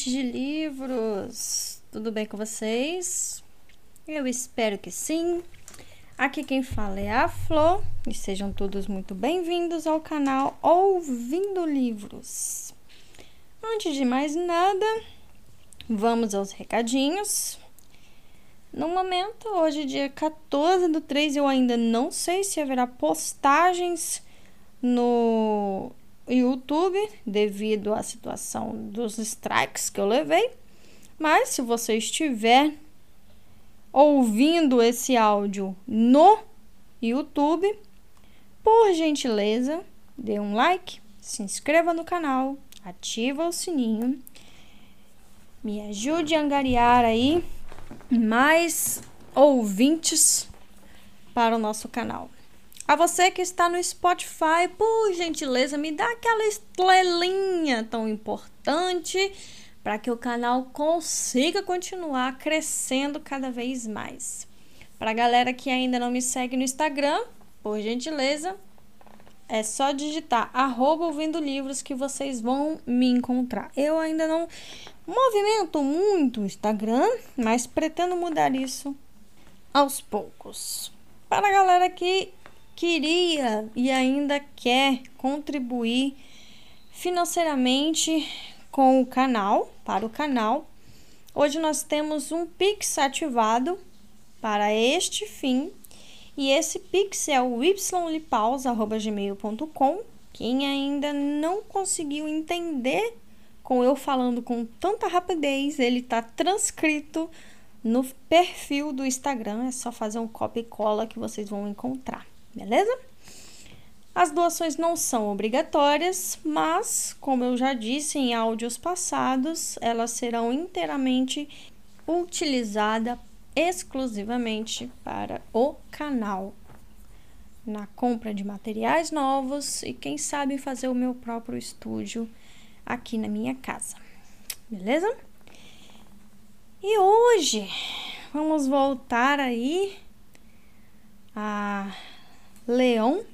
amantes de livros! Tudo bem com vocês? Eu espero que sim. Aqui quem fala é a Flor e sejam todos muito bem-vindos ao canal Ouvindo Livros. Antes de mais nada, vamos aos recadinhos. No momento, hoje, dia 14 do 3, eu ainda não sei se haverá postagens no YouTube devido à situação dos strikes que eu levei. Mas se você estiver ouvindo esse áudio no YouTube, por gentileza, dê um like, se inscreva no canal, ativa o sininho, me ajude a angariar aí mais ouvintes para o nosso canal. A você que está no Spotify, por gentileza, me dá aquela estrelinha tão importante para que o canal consiga continuar crescendo cada vez mais. Para a galera que ainda não me segue no Instagram, por gentileza, é só digitar arroba ouvindo livros que vocês vão me encontrar. Eu ainda não movimento muito o Instagram, mas pretendo mudar isso aos poucos. Para a galera que queria e ainda quer contribuir financeiramente com o canal, para o canal, hoje nós temos um Pix ativado para este fim. E esse Pix é o ylipaus.gmail.com. Quem ainda não conseguiu entender com eu falando com tanta rapidez, ele está transcrito no perfil do Instagram. É só fazer um copy e cola que vocês vão encontrar beleza? As doações não são obrigatórias, mas, como eu já disse em áudios passados, elas serão inteiramente utilizadas exclusivamente para o canal, na compra de materiais novos e, quem sabe, fazer o meu próprio estúdio aqui na minha casa, beleza? E hoje vamos voltar aí a Leão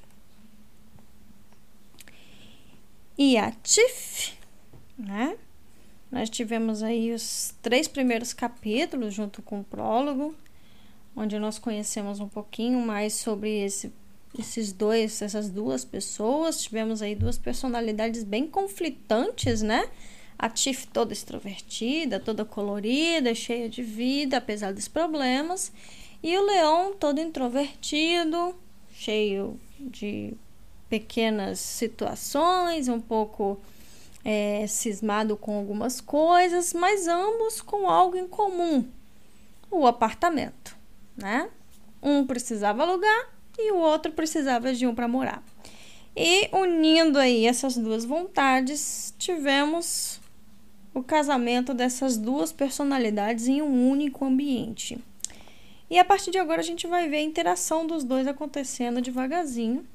e a Tiff, né? Nós tivemos aí os três primeiros capítulos junto com o prólogo, onde nós conhecemos um pouquinho mais sobre esse, esses dois, essas duas pessoas. Tivemos aí duas personalidades bem conflitantes, né? A Tiff toda extrovertida, toda colorida, cheia de vida, apesar dos problemas. E o Leão todo introvertido, cheio de pequenas situações, um pouco é, cismado com algumas coisas, mas ambos com algo em comum: o apartamento, né? Um precisava alugar e o outro precisava de um para morar. E unindo aí essas duas vontades, tivemos o casamento dessas duas personalidades em um único ambiente. E a partir de agora a gente vai ver a interação dos dois acontecendo devagarzinho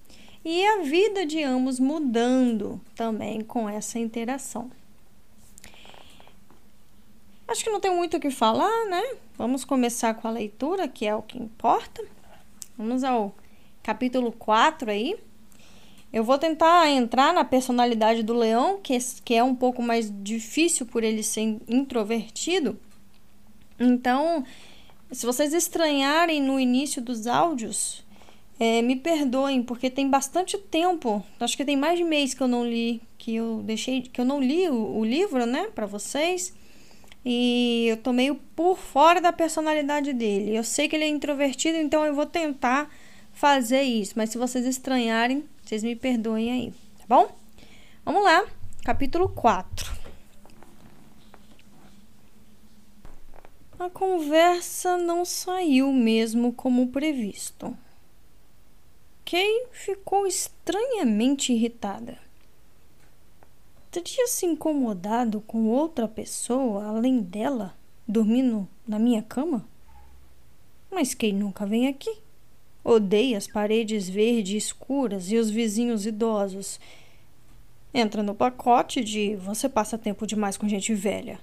e a vida de ambos mudando também com essa interação. Acho que não tem muito o que falar, né? Vamos começar com a leitura, que é o que importa. Vamos ao capítulo 4 aí. Eu vou tentar entrar na personalidade do leão, que, que é um pouco mais difícil por ele ser introvertido. Então, se vocês estranharem no início dos áudios, é, me perdoem, porque tem bastante tempo, acho que tem mais de mês que eu não li, que eu deixei, que eu não li o, o livro, né, para vocês. E eu tô meio por fora da personalidade dele. Eu sei que ele é introvertido, então eu vou tentar fazer isso. Mas se vocês estranharem, vocês me perdoem aí, tá bom? Vamos lá, capítulo 4. A conversa não saiu mesmo como previsto. Kay ficou estranhamente irritada. Teria se incomodado com outra pessoa além dela, dormindo na minha cama? Mas Kay nunca vem aqui. Odeia as paredes verdes escuras e os vizinhos idosos. Entra no pacote de você passa tempo demais com gente velha.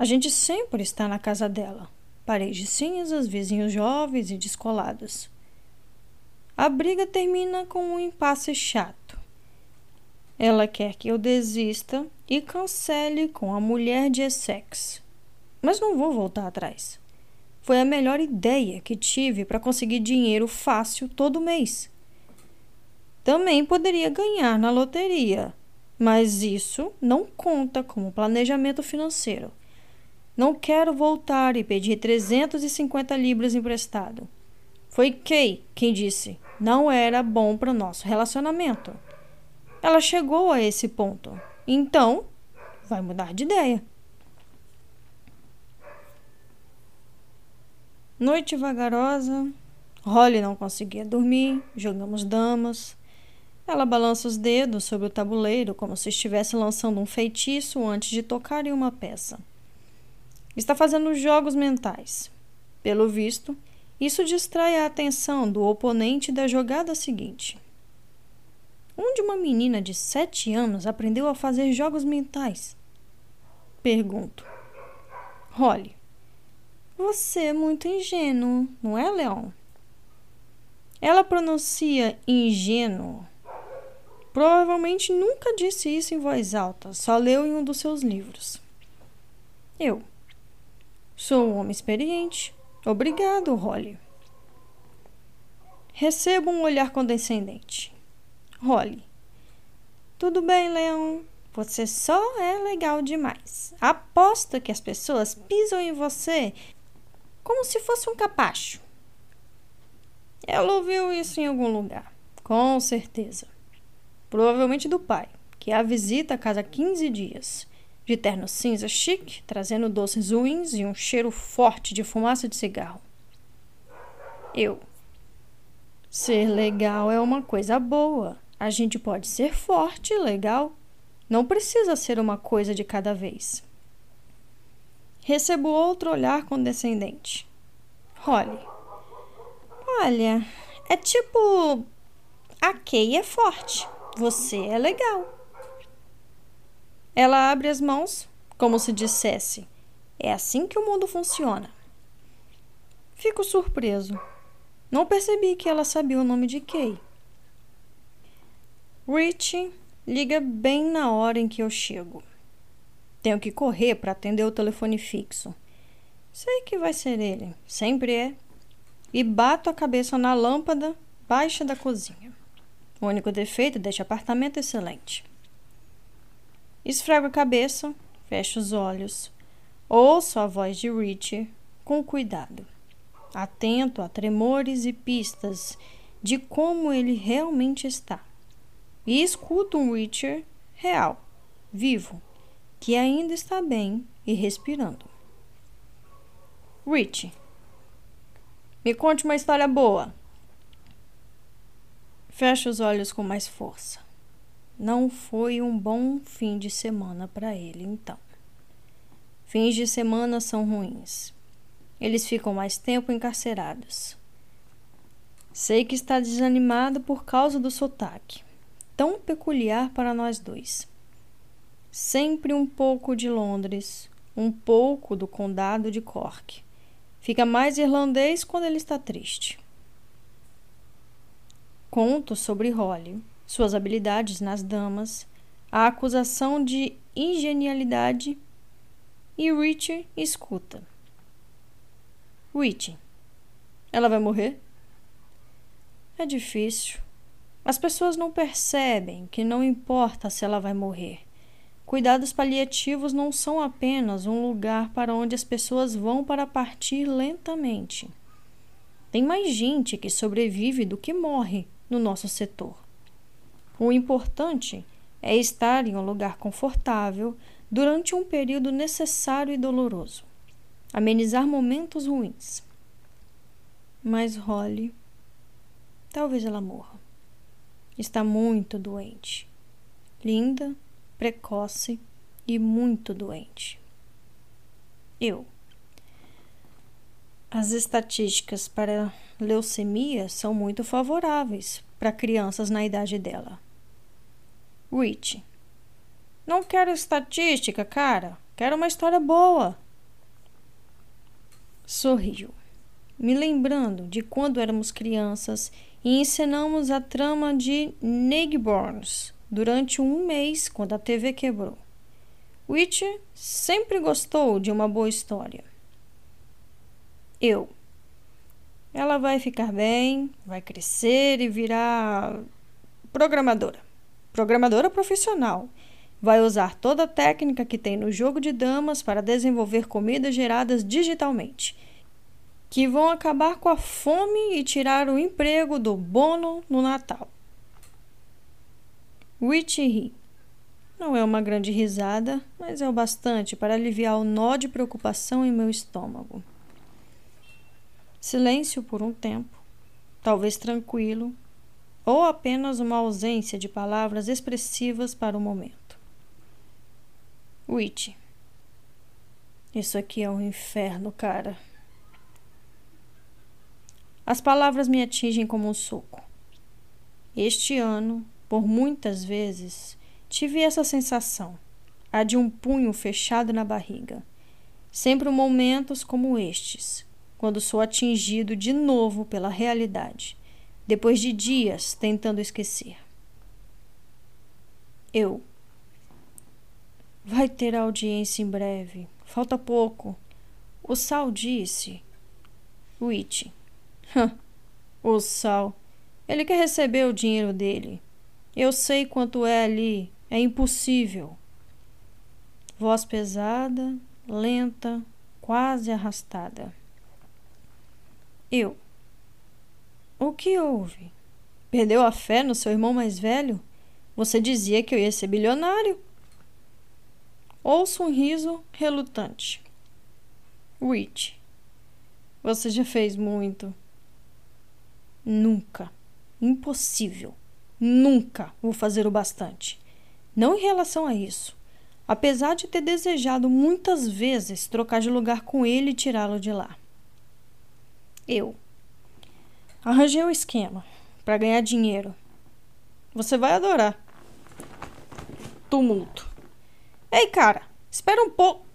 A gente sempre está na casa dela. Paredes cinzas, vizinhos jovens e descolados. A briga termina com um impasse chato. Ela quer que eu desista e cancele com a mulher de Essex. Mas não vou voltar atrás. Foi a melhor ideia que tive para conseguir dinheiro fácil todo mês. Também poderia ganhar na loteria, mas isso não conta como planejamento financeiro. Não quero voltar e pedir 350 libras emprestado. Foi Kay quem disse: não era bom para o nosso relacionamento. Ela chegou a esse ponto. Então, vai mudar de ideia. Noite vagarosa. Holly não conseguia dormir. Jogamos damas. Ela balança os dedos sobre o tabuleiro como se estivesse lançando um feitiço antes de tocar em uma peça. Está fazendo jogos mentais. Pelo visto, isso distrai a atenção do oponente da jogada seguinte. Onde uma menina de sete anos aprendeu a fazer jogos mentais? Pergunto. Holly, você é muito ingênuo, não é, Leon? Ela pronuncia ingênuo Provavelmente nunca disse isso em voz alta, só leu em um dos seus livros. Eu. Sou um homem experiente. Obrigado, Holly. Recebo um olhar condescendente. Holly. Tudo bem, Leão. Você só é legal demais. Aposto que as pessoas pisam em você como se fosse um capacho. Ela ouviu isso em algum lugar, com certeza provavelmente do pai, que a visita a cada 15 dias, de terno cinza chique, trazendo doces ruins e um cheiro forte de fumaça de cigarro. Eu. Ser legal é uma coisa boa. A gente pode ser forte e legal. Não precisa ser uma coisa de cada vez. Recebo outro olhar condescendente. Holly. Olha, é tipo. A Kay é forte. Você é legal. Ela abre as mãos, como se dissesse: É assim que o mundo funciona. Fico surpreso. Não percebi que ela sabia o nome de Kay. Rich liga bem na hora em que eu chego. Tenho que correr para atender o telefone fixo. Sei que vai ser ele, sempre é. E bato a cabeça na lâmpada baixa da cozinha. O único defeito deste apartamento é excelente. Esfrego a cabeça, fecho os olhos, ouço a voz de Richie com cuidado, atento a tremores e pistas de como ele realmente está. E escuto um Richard real, vivo, que ainda está bem e respirando. Richie, me conte uma história boa. Fecha os olhos com mais força. Não foi um bom fim de semana para ele, então. Fins de semana são ruins. Eles ficam mais tempo encarcerados. Sei que está desanimado por causa do sotaque, tão peculiar para nós dois. Sempre um pouco de Londres, um pouco do condado de Cork. Fica mais irlandês quando ele está triste. Conto sobre Holly, suas habilidades nas damas, a acusação de ingenialidade e Richard escuta. Richie, ela vai morrer? É difícil. As pessoas não percebem que não importa se ela vai morrer. Cuidados paliativos não são apenas um lugar para onde as pessoas vão para partir lentamente. Tem mais gente que sobrevive do que morre no nosso setor. O importante é estar em um lugar confortável durante um período necessário e doloroso, amenizar momentos ruins. Mas Holly, talvez ela morra. Está muito doente. Linda, precoce e muito doente. Eu. As estatísticas para leucemia são muito favoráveis para crianças na idade dela. Rich. Não quero estatística, cara. Quero uma história boa. Sorriu, me lembrando de quando éramos crianças e ensinamos a trama de Nigborns durante um mês quando a TV quebrou. Witcher sempre gostou de uma boa história. Eu. Ela vai ficar bem, vai crescer e virar programadora. Programadora profissional. Vai usar toda a técnica que tem no jogo de damas para desenvolver comidas geradas digitalmente, que vão acabar com a fome e tirar o emprego do Bono no Natal. Witch ri. Não é uma grande risada, mas é o bastante para aliviar o nó de preocupação em meu estômago. Silêncio por um tempo, talvez tranquilo, ou apenas uma ausência de palavras expressivas para o momento. Witch. Isso aqui é um inferno, cara. As palavras me atingem como um soco. Este ano, por muitas vezes, Tive essa sensação, a de um punho fechado na barriga. Sempre momentos como estes, quando sou atingido de novo pela realidade, depois de dias tentando esquecer. Eu. Vai ter audiência em breve. Falta pouco. O Sal disse. Witch. o Sal. Ele quer receber o dinheiro dele. Eu sei quanto é ali é impossível. Voz pesada, lenta, quase arrastada. Eu. O que houve? Perdeu a fé no seu irmão mais velho? Você dizia que eu ia ser bilionário. Ouço um riso relutante. Rich. Você já fez muito. Nunca. Impossível. Nunca vou fazer o bastante. Não em relação a isso. Apesar de ter desejado muitas vezes trocar de lugar com ele e tirá-lo de lá. Eu. Arranjei um esquema para ganhar dinheiro. Você vai adorar. Tumulto. Ei, cara, espera um pouco.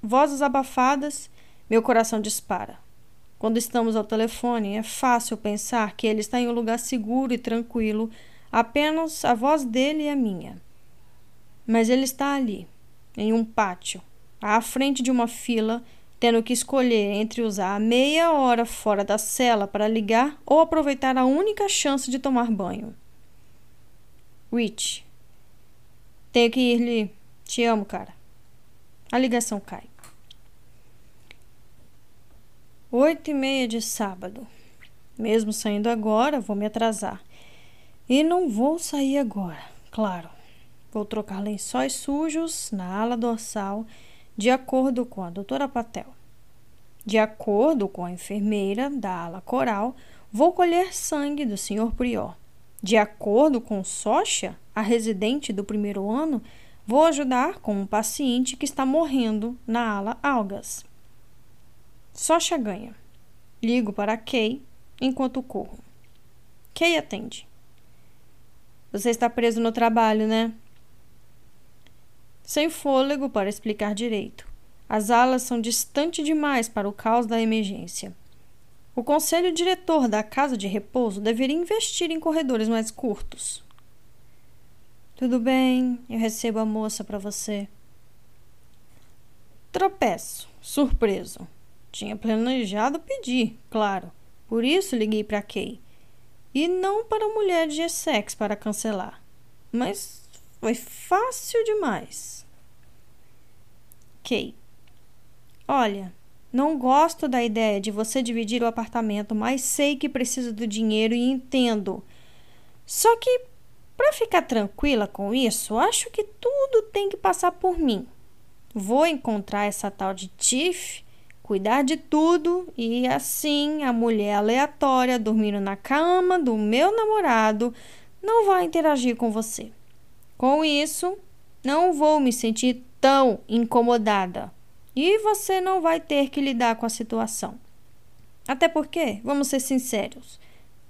Vozes abafadas, meu coração dispara. Quando estamos ao telefone, é fácil pensar que ele está em um lugar seguro e tranquilo, apenas a voz dele e a minha. Mas ele está ali, em um pátio, à frente de uma fila, tendo que escolher entre usar a meia hora fora da cela para ligar ou aproveitar a única chance de tomar banho. Rich. Tenho que ir-lhe. Te amo, cara. A ligação cai. Oito e meia de sábado. Mesmo saindo agora, vou me atrasar. E não vou sair agora, claro. Vou trocar lençóis sujos na ala dorsal, de acordo com a doutora Patel. De acordo com a enfermeira da ala coral, vou colher sangue do Sr. Prior. De acordo com Socha, a residente do primeiro ano, vou ajudar com um paciente que está morrendo na ala algas. Socha ganha. Ligo para Kay enquanto corro. Kay atende. Você está preso no trabalho, né? Sem fôlego para explicar direito. As alas são distantes demais para o caos da emergência. O conselho diretor da casa de repouso deveria investir em corredores mais curtos. Tudo bem, eu recebo a moça para você. Tropeço, surpreso. Tinha planejado pedir, claro. Por isso liguei para Kay. E não para a mulher de Essex para cancelar. Mas foi fácil demais. Kay. Olha, não gosto da ideia de você dividir o apartamento, mas sei que precisa do dinheiro e entendo. Só que, para ficar tranquila com isso, acho que tudo tem que passar por mim. Vou encontrar essa tal de Tiff, cuidar de tudo e assim a mulher aleatória dormindo na cama do meu namorado não vai interagir com você. Com isso, não vou me sentir tão incomodada e você não vai ter que lidar com a situação. Até porque, vamos ser sinceros,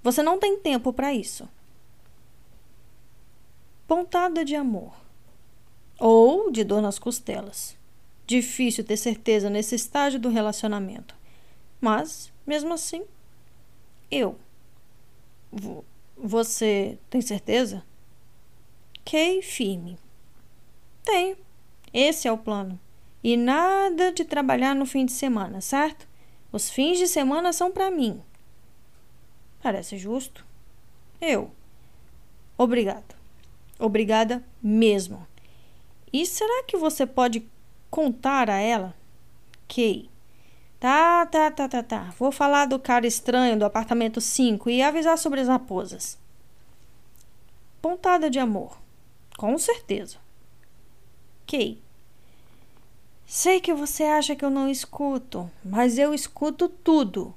você não tem tempo para isso. Pontada de amor ou de dor nas costelas. Difícil ter certeza nesse estágio do relacionamento. Mas, mesmo assim, eu. Você tem certeza? Kay firme. Tenho. Esse é o plano. E nada de trabalhar no fim de semana, certo? Os fins de semana são para mim. Parece justo. Eu. Obrigado. Obrigada mesmo. E será que você pode contar a ela? Kay. Tá, tá, tá, tá, tá. Vou falar do cara estranho do apartamento 5 e avisar sobre as raposas. Pontada de amor. Com certeza. Kay. Sei que você acha que eu não escuto, mas eu escuto tudo.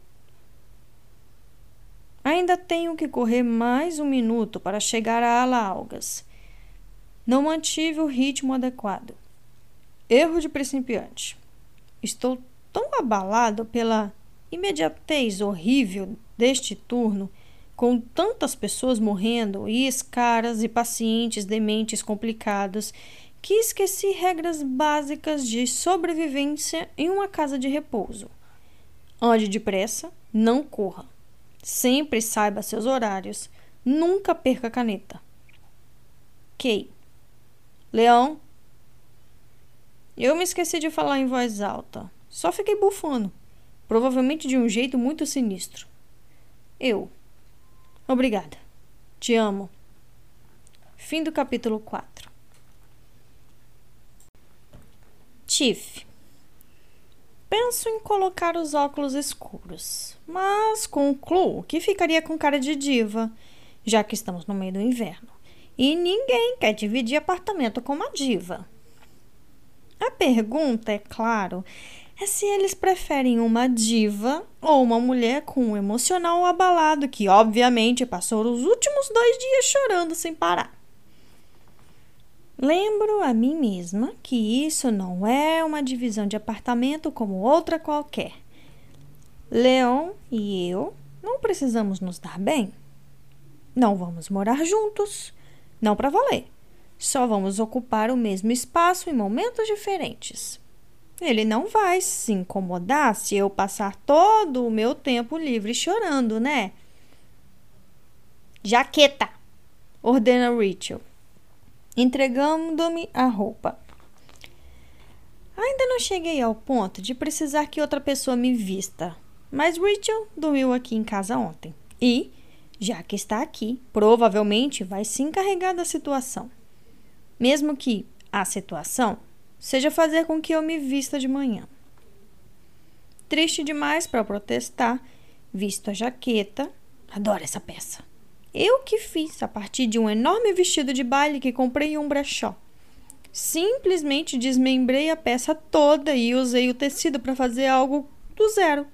Ainda tenho que correr mais um minuto para chegar a ala algas. Não mantive o ritmo adequado. Erro de principiante. Estou tão abalado pela imediatez horrível deste turno, com tantas pessoas morrendo e escaras e pacientes dementes complicados, que esqueci regras básicas de sobrevivência em uma casa de repouso. Ande depressa, não corra. Sempre saiba seus horários. Nunca perca a caneta. Kay. Leão. Eu me esqueci de falar em voz alta. Só fiquei bufando. Provavelmente de um jeito muito sinistro. Eu. Obrigada. Te amo. Fim do capítulo 4. Tiff. Penso em colocar os óculos escuros, mas concluo que ficaria com cara de diva, já que estamos no meio do inverno. E ninguém quer dividir apartamento com uma diva. A pergunta, é claro, é se eles preferem uma diva ou uma mulher com um emocional abalado que, obviamente, passou os últimos dois dias chorando sem parar. Lembro a mim mesma que isso não é uma divisão de apartamento como outra qualquer. Leon e eu não precisamos nos dar bem. Não vamos morar juntos, não para valer. Só vamos ocupar o mesmo espaço em momentos diferentes. Ele não vai se incomodar se eu passar todo o meu tempo livre chorando, né? Jaqueta, ordena Rachel entregando-me a roupa. Ainda não cheguei ao ponto de precisar que outra pessoa me vista, mas Rachel dormiu aqui em casa ontem e, já que está aqui, provavelmente vai se encarregar da situação. Mesmo que a situação seja fazer com que eu me vista de manhã. Triste demais para protestar, visto a jaqueta. Adoro essa peça. Eu que fiz a partir de um enorme vestido de baile que comprei em um brechó. Simplesmente desmembrei a peça toda e usei o tecido para fazer algo do zero.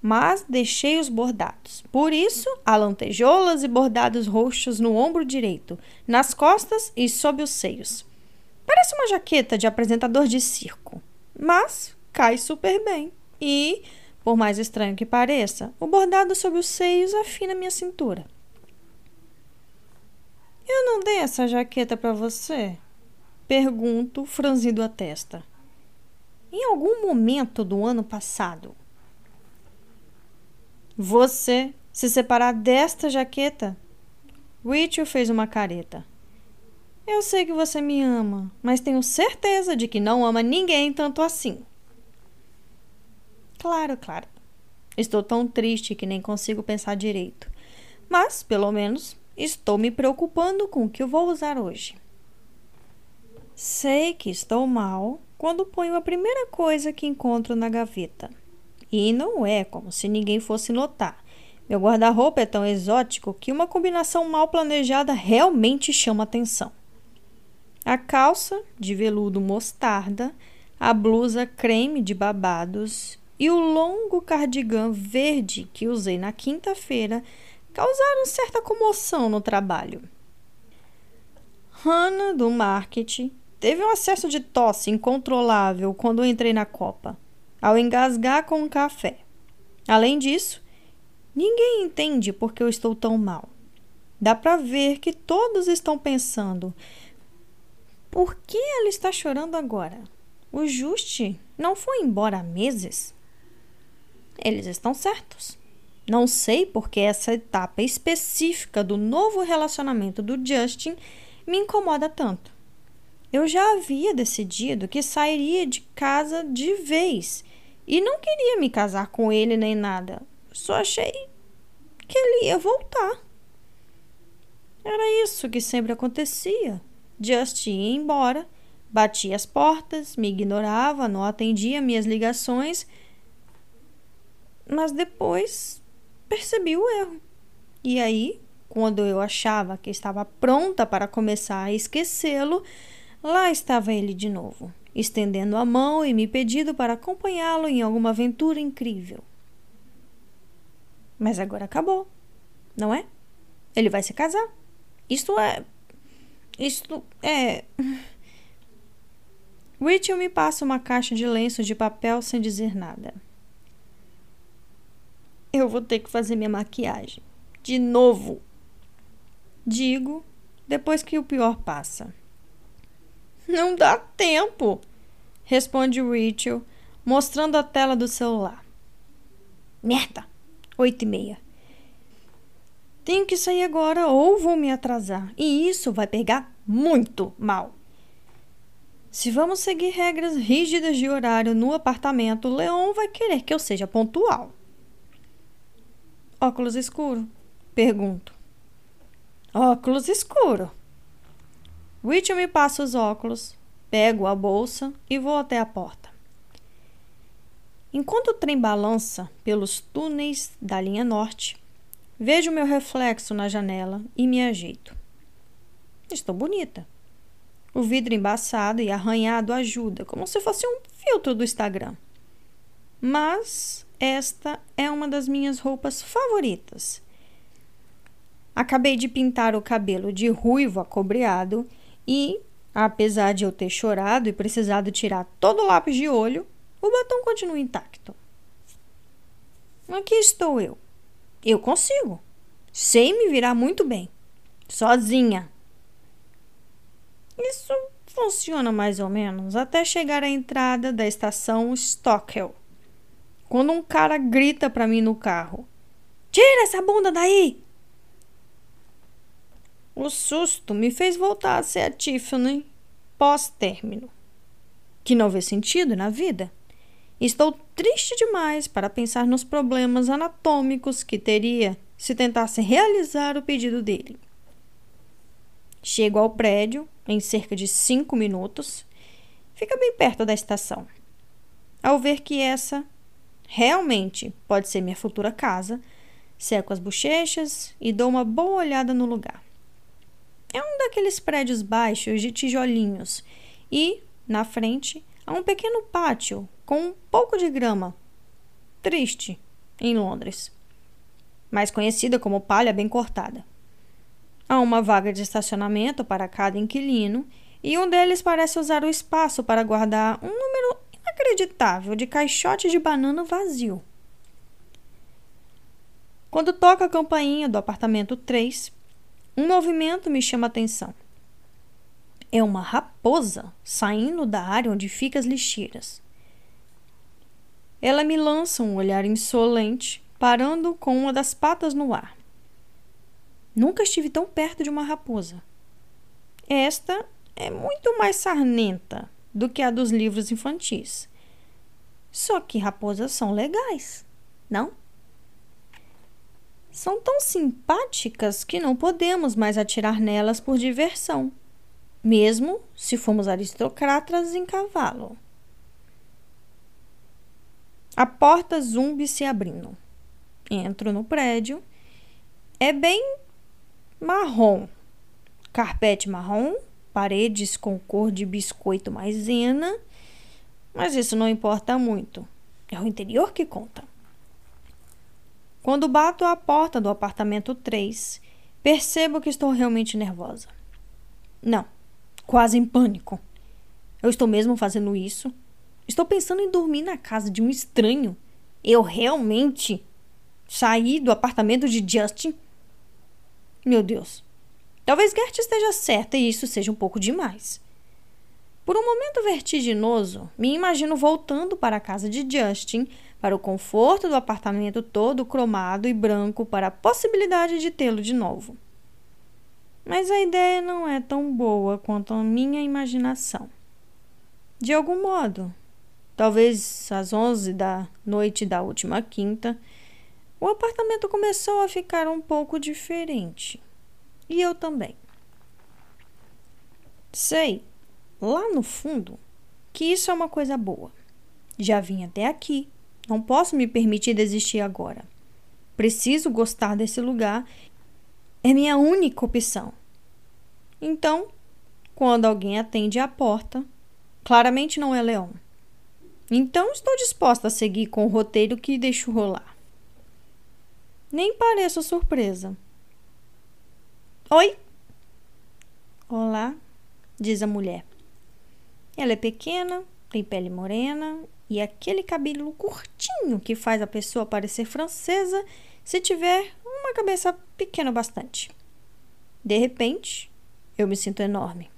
Mas deixei os bordados. Por isso, há lantejoulas e bordados roxos no ombro direito, nas costas e sob os seios. Parece uma jaqueta de apresentador de circo, mas cai super bem. E, por mais estranho que pareça, o bordado sob os seios afina minha cintura. Eu não dei essa jaqueta para você? Pergunto, franzindo a testa. Em algum momento do ano passado. Você se separar desta jaqueta? Rachel fez uma careta. Eu sei que você me ama, mas tenho certeza de que não ama ninguém tanto assim. Claro, claro. Estou tão triste que nem consigo pensar direito. Mas, pelo menos, Estou me preocupando com o que eu vou usar hoje. Sei que estou mal quando ponho a primeira coisa que encontro na gaveta. E não é como se ninguém fosse notar. Meu guarda-roupa é tão exótico que uma combinação mal planejada realmente chama atenção. A calça de veludo mostarda, a blusa creme de babados e o longo cardigan verde que usei na quinta-feira causaram certa comoção no trabalho. Hannah, do marketing, teve um acesso de tosse incontrolável quando entrei na copa, ao engasgar com um café. Além disso, ninguém entende por que eu estou tão mal. Dá para ver que todos estão pensando: por que ela está chorando agora? O Juste não foi embora há meses? Eles estão certos. Não sei porque essa etapa específica do novo relacionamento do Justin me incomoda tanto. eu já havia decidido que sairia de casa de vez e não queria me casar com ele nem nada. Só achei que ele ia voltar. Era isso que sempre acontecia. Just ia embora, batia as portas, me ignorava, não atendia minhas ligações, mas depois percebi o erro. E aí, quando eu achava que estava pronta para começar a esquecê-lo, lá estava ele de novo, estendendo a mão e me pedindo para acompanhá-lo em alguma aventura incrível. Mas agora acabou, não é? Ele vai se casar. Isto é. Isto é. Rachel me passa uma caixa de lenços de papel sem dizer nada. Eu vou ter que fazer minha maquiagem. De novo. Digo, depois que o pior passa. Não dá tempo, responde Rachel, mostrando a tela do celular. Merda! Oito e meia. Tenho que sair agora ou vou me atrasar. E isso vai pegar muito mal. Se vamos seguir regras rígidas de horário no apartamento, Leon vai querer que eu seja pontual. Óculos escuro? Pergunto. Óculos escuro. Richard me passa os óculos, pego a bolsa e vou até a porta. Enquanto o trem balança pelos túneis da linha norte, Vejo meu reflexo na janela e me ajeito. Estou bonita. O vidro embaçado e arranhado ajuda, como se fosse um filtro do Instagram. Mas esta é uma das minhas roupas favoritas. Acabei de pintar o cabelo de ruivo acobreado e, apesar de eu ter chorado e precisado tirar todo o lápis de olho, o batom continua intacto. Aqui estou eu, eu consigo. Sei me virar muito bem. Sozinha. Isso funciona mais ou menos até chegar à entrada da estação Stockwell. Quando um cara grita para mim no carro: Tira essa bunda daí! O susto me fez voltar a ser a Tiffany pós-término, que não vê sentido na vida. Estou triste demais para pensar nos problemas anatômicos que teria se tentasse realizar o pedido dele. Chego ao prédio em cerca de cinco minutos. Fica bem perto da estação. Ao ver que essa realmente pode ser minha futura casa, seco as bochechas e dou uma boa olhada no lugar. É um daqueles prédios baixos de tijolinhos e, na frente, há um pequeno pátio com um pouco de grama. Triste, em Londres. Mais conhecida como palha bem cortada. Há uma vaga de estacionamento para cada inquilino e um deles parece usar o espaço para guardar um número inacreditável de caixotes de banana vazio. Quando toca a campainha do apartamento 3, um movimento me chama a atenção. É uma raposa saindo da área onde ficam as lixeiras. Ela me lança um olhar insolente, parando com uma das patas no ar. Nunca estive tão perto de uma raposa. Esta é muito mais sarnenta do que a dos livros infantis. Só que raposas são legais, não? São tão simpáticas que não podemos mais atirar nelas por diversão mesmo se formos aristocratas em cavalo. A porta zumbi se abrindo. Entro no prédio. É bem marrom. Carpete marrom, paredes com cor de biscoito maisena. Mas isso não importa muito. É o interior que conta. Quando bato à porta do apartamento 3, percebo que estou realmente nervosa. Não, quase em pânico. Eu estou mesmo fazendo isso? Estou pensando em dormir na casa de um estranho. Eu realmente saí do apartamento de Justin? Meu Deus. Talvez Gert esteja certa e isso seja um pouco demais. Por um momento vertiginoso, me imagino voltando para a casa de Justin, para o conforto do apartamento todo cromado e branco, para a possibilidade de tê-lo de novo. Mas a ideia não é tão boa quanto a minha imaginação. De algum modo, talvez às onze da noite da última quinta, o apartamento começou a ficar um pouco diferente. E eu também. Sei, lá no fundo, que isso é uma coisa boa. Já vim até aqui. Não posso me permitir desistir agora. Preciso gostar desse lugar. É minha única opção. Então, quando alguém atende à porta, claramente não é Leão. Então estou disposta a seguir com o roteiro que deixo rolar. Nem pareço surpresa. Oi? Olá, diz a mulher. Ela é pequena, tem pele morena e aquele cabelo curtinho que faz a pessoa parecer francesa se tiver uma cabeça pequena bastante. De repente, eu me sinto enorme.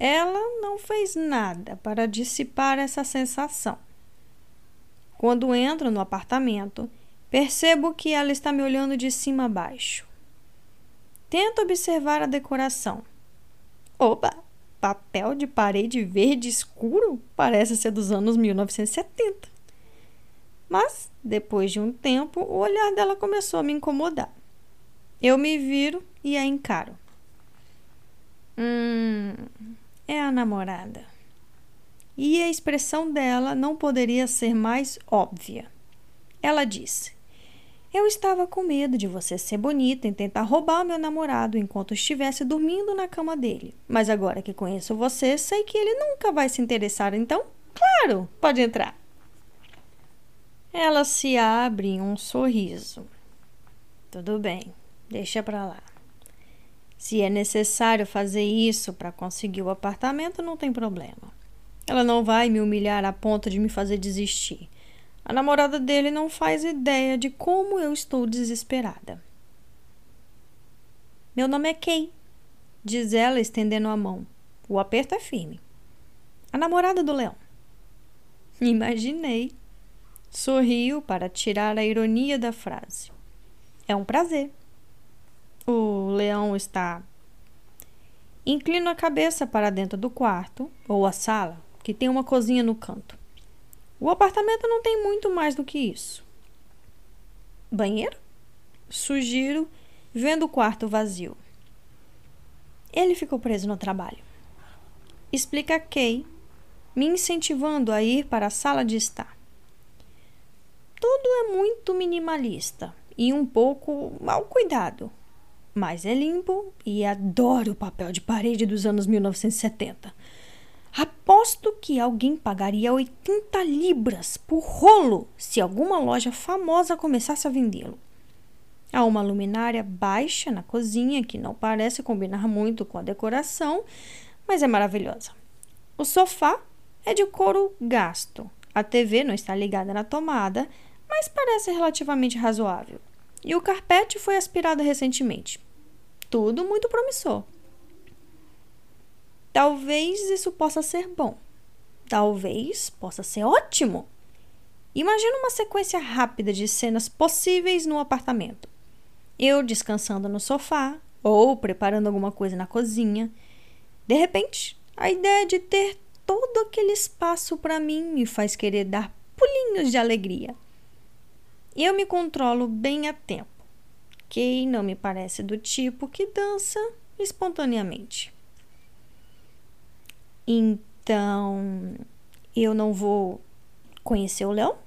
Ela não fez nada para dissipar essa sensação. Quando entro no apartamento, percebo que ela está me olhando de cima a baixo. Tento observar a decoração. Opa! papel de parede verde escuro parece ser dos anos 1970. Mas, depois de um tempo, o olhar dela começou a me incomodar. Eu me viro e a encaro. Hum, é a namorada. E a expressão dela não poderia ser mais óbvia. Ela disse: eu estava com medo de você ser bonita e tentar roubar meu namorado enquanto estivesse dormindo na cama dele. Mas agora que conheço você, sei que ele nunca vai se interessar, então, claro, pode entrar. Ela se abre em um sorriso. Tudo bem, deixa pra lá. Se é necessário fazer isso para conseguir o apartamento, não tem problema. Ela não vai me humilhar a ponto de me fazer desistir. A namorada dele não faz ideia de como eu estou desesperada. Meu nome é Kay, diz ela estendendo a mão. O aperto é firme. A namorada do leão. Imaginei. Sorriu para tirar a ironia da frase. É um prazer. O leão está. Inclino a cabeça para dentro do quarto, ou a sala, que tem uma cozinha no canto. O apartamento não tem muito mais do que isso. Banheiro? Sugiro, vendo o quarto vazio. Ele ficou preso no trabalho. Explica Kay, me incentivando a ir para a sala de estar. Tudo é muito minimalista e um pouco mal cuidado, mas é limpo e adoro o papel de parede dos anos 1970. Aposto que alguém pagaria 80 libras por rolo se alguma loja famosa começasse a vendê-lo. Há uma luminária baixa na cozinha que não parece combinar muito com a decoração, mas é maravilhosa. O sofá é de couro gasto. A TV não está ligada na tomada, mas parece relativamente razoável. E o carpete foi aspirado recentemente. Tudo muito promissor. Talvez isso possa ser bom. Talvez possa ser ótimo. Imagina uma sequência rápida de cenas possíveis no apartamento. Eu descansando no sofá ou preparando alguma coisa na cozinha. De repente, a ideia de ter todo aquele espaço para mim me faz querer dar pulinhos de alegria. Eu me controlo bem a tempo. Kay não me parece do tipo que dança espontaneamente. Então, eu não vou conhecer o leão?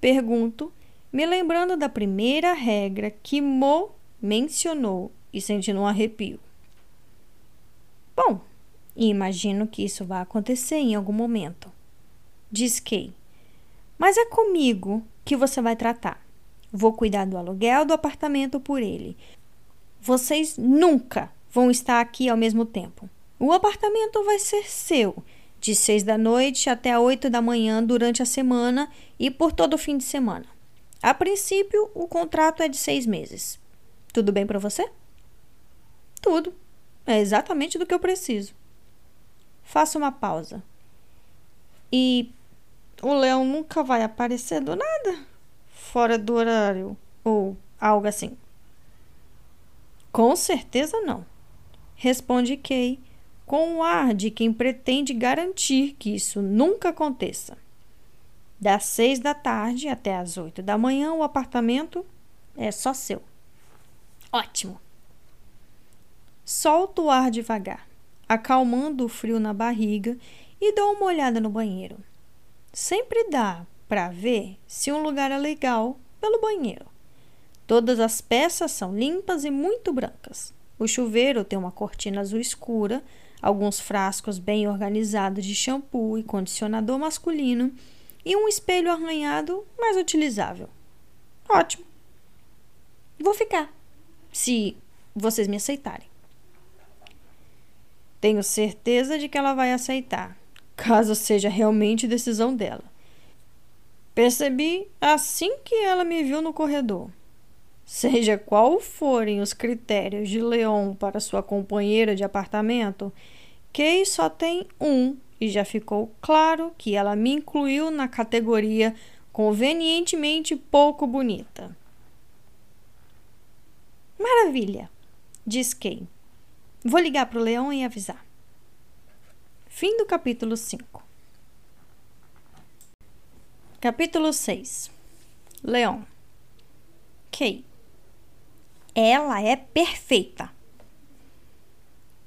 Pergunto, me lembrando da primeira regra que Mo mencionou e sentindo um arrepio. Bom, imagino que isso vai acontecer em algum momento. Diz Kay. Mas é comigo que você vai tratar. Vou cuidar do aluguel do apartamento por ele. Vocês nunca vão estar aqui ao mesmo tempo. O apartamento vai ser seu, de seis da noite até oito da manhã durante a semana e por todo o fim de semana. A princípio, o contrato é de seis meses. Tudo bem para você? Tudo. É exatamente do que eu preciso. Faça uma pausa. E o leão nunca vai aparecer do nada? Fora do horário ou algo assim. Com certeza não, responde Kay com o ar de quem pretende garantir que isso nunca aconteça. Das seis da tarde até as oito da manhã, o apartamento é só seu. Ótimo! Solto o ar devagar, acalmando o frio na barriga e dou uma olhada no banheiro. Sempre dá para ver se um lugar é legal pelo banheiro. Todas as peças são limpas e muito brancas. O chuveiro tem uma cortina azul escura, alguns frascos bem organizados de shampoo e condicionador masculino e um espelho arranhado, mas utilizável. Ótimo. Vou ficar, se vocês me aceitarem. Tenho certeza de que ela vai aceitar, caso seja realmente decisão dela. Percebi assim que ela me viu no corredor. Seja qual forem os critérios de Leon para sua companheira de apartamento, Kay só tem um e já ficou claro que ela me incluiu na categoria convenientemente pouco bonita. Maravilha, diz Kay. Vou ligar para o leão e avisar. Fim do capítulo 5. Capítulo 6 Leão Kay Ela é perfeita.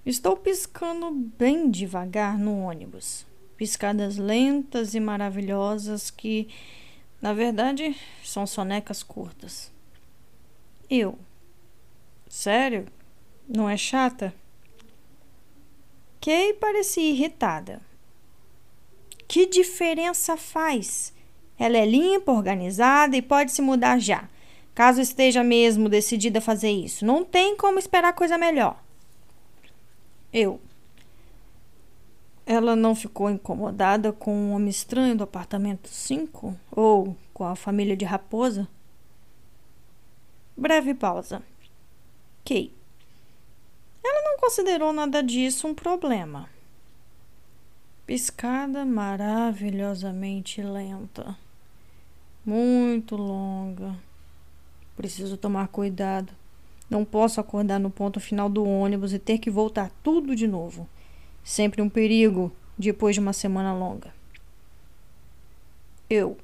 Estou piscando bem devagar no ônibus. Piscadas lentas e maravilhosas que, na verdade, são sonecas curtas. Eu. Sério? Não é chata? Kay parecia irritada. Que diferença faz? Ela é limpa, organizada e pode se mudar já, caso esteja mesmo decidida a fazer isso. Não tem como esperar coisa melhor. Eu. Ela não ficou incomodada com um homem estranho do apartamento 5? Ou com a família de Raposa? Breve pausa. Kay. Ela não considerou nada disso um problema. Piscada maravilhosamente lenta. Muito longa. Preciso tomar cuidado. Não posso acordar no ponto final do ônibus e ter que voltar tudo de novo. Sempre um perigo depois de uma semana longa. Eu.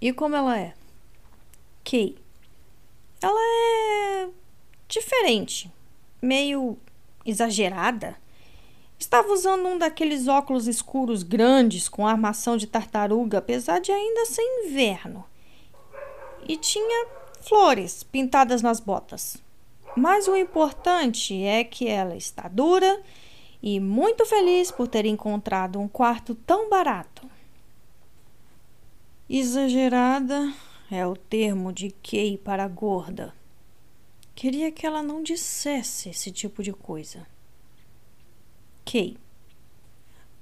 E como ela é? Kay. Ela é diferente meio exagerada. Estava usando um daqueles óculos escuros grandes com armação de tartaruga, apesar de ainda ser inverno. E tinha flores pintadas nas botas. Mas o importante é que ela está dura e muito feliz por ter encontrado um quarto tão barato. Exagerada é o termo de Kay para gorda. Queria que ela não dissesse esse tipo de coisa. Kay.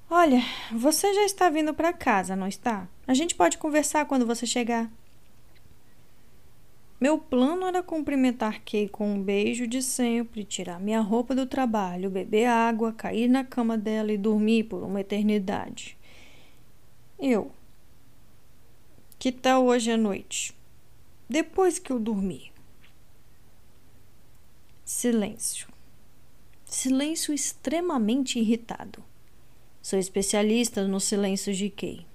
Olha, você já está vindo para casa, não está? A gente pode conversar quando você chegar. Meu plano era cumprimentar Kay com um beijo de sempre, tirar minha roupa do trabalho, beber água, cair na cama dela e dormir por uma eternidade. Eu. Que tal hoje à noite? Depois que eu dormir. Silêncio. Silêncio extremamente irritado. Sou especialista no silêncio de Kay.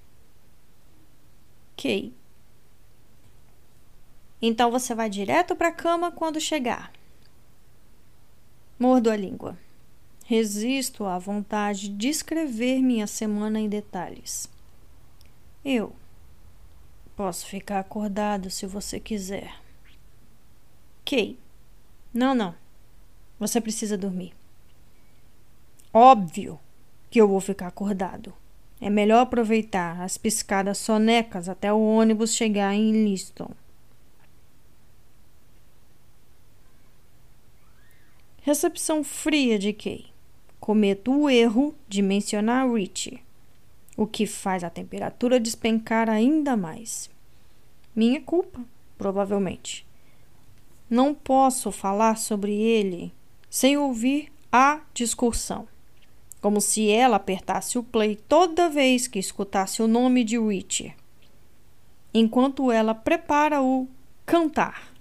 Kay. Então você vai direto para a cama quando chegar. Mordo a língua. Resisto à vontade de escrever minha semana em detalhes. Eu. Posso ficar acordado se você quiser. Kay. Não, não. Você precisa dormir. Óbvio que eu vou ficar acordado. É melhor aproveitar as piscadas sonecas até o ônibus chegar em Liston. Recepção fria de Kay. Cometo o erro de mencionar Richie, o que faz a temperatura despencar ainda mais. Minha culpa, provavelmente. Não posso falar sobre ele sem ouvir a discussão, como se ela apertasse o play toda vez que escutasse o nome de Richard, enquanto ela prepara o cantar.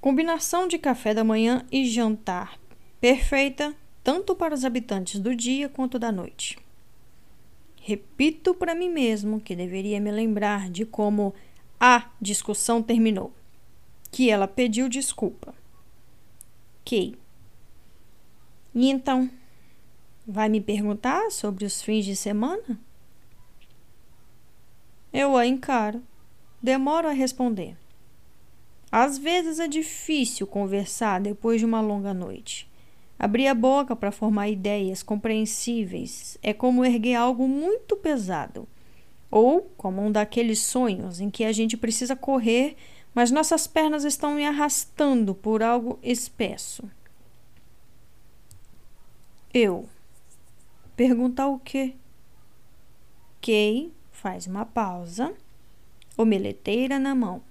Combinação de café da manhã e jantar perfeita tanto para os habitantes do dia quanto da noite. Repito para mim mesmo que deveria me lembrar de como a discussão terminou, que ela pediu desculpa. Kay. E então, vai me perguntar sobre os fins de semana? Eu a encaro. Demoro a responder. Às vezes é difícil conversar depois de uma longa noite. Abrir a boca para formar ideias compreensíveis é como erguer algo muito pesado, ou como um daqueles sonhos em que a gente precisa correr, mas nossas pernas estão me arrastando por algo espesso. Eu. Perguntar o quê? Kay faz uma pausa, omeleteira na mão.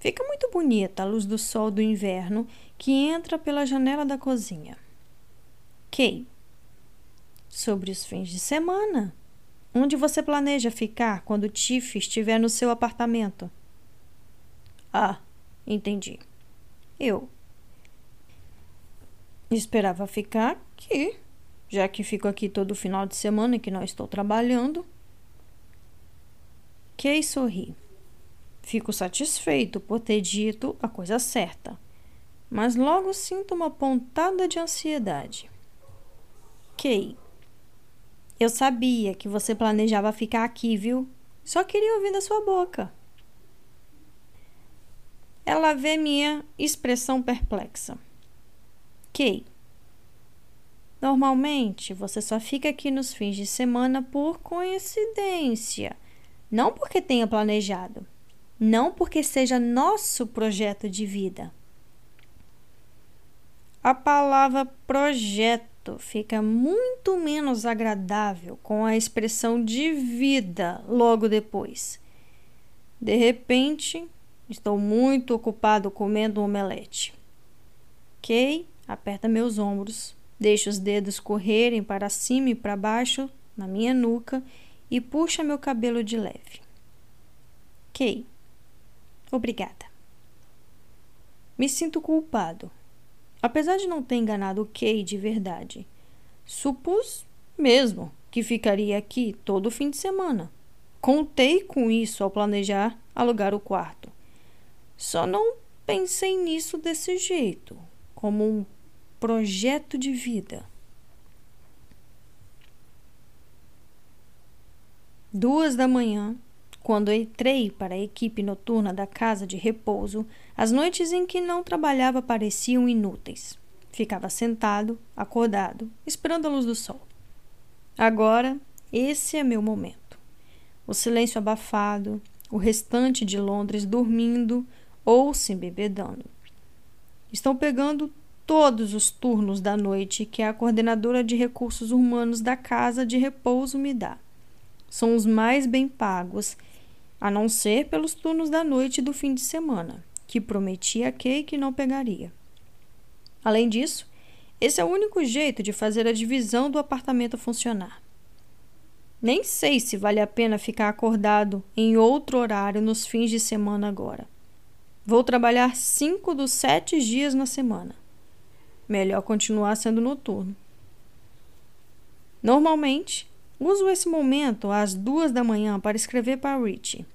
Fica muito bonita a luz do sol do inverno que entra pela janela da cozinha. Kay. Sobre os fins de semana. Onde você planeja ficar quando Tiff estiver no seu apartamento? Ah, entendi. Eu. Esperava ficar aqui, já que fico aqui todo final de semana e que não estou trabalhando. Kay sorri. Fico satisfeito por ter dito a coisa certa, mas logo sinto uma pontada de ansiedade. Ok. Eu sabia que você planejava ficar aqui, viu? Só queria ouvir da sua boca. Ela vê minha expressão perplexa. Kay, normalmente você só fica aqui nos fins de semana por coincidência, não porque tenha planejado, não porque seja nosso projeto de vida. A palavra projeto fica muito menos agradável com a expressão de vida logo depois. De repente, estou muito ocupado comendo um omelete. Kay aperta meus ombros, deixa os dedos correrem para cima e para baixo na minha nuca e puxa meu cabelo de leve. Kay, obrigada. Me sinto culpado Apesar de não ter enganado Kay de verdade, supus mesmo que ficaria aqui todo o fim de semana. Contei com isso ao planejar alugar o quarto. Só não pensei nisso desse jeito, como um projeto de vida. Duas da manhã, quando entrei para a equipe noturna da casa de repouso, as noites em que não trabalhava pareciam inúteis. Ficava sentado, acordado, esperando a luz do sol. Agora, esse é meu momento. O silêncio abafado, o restante de Londres dormindo ou se embebedando. Estão pegando todos os turnos da noite que a coordenadora de recursos humanos da casa de repouso me dá. São os mais bem pagos a não ser pelos turnos da noite do fim de semana, que prometia a Kay que não pegaria. Além disso, esse é o único jeito de fazer a divisão do apartamento funcionar. Nem sei se vale a pena ficar acordado em outro horário nos fins de semana agora. Vou trabalhar cinco dos sete dias na semana. Melhor continuar sendo noturno. Normalmente, uso esse momento às duas da manhã para escrever para Richie.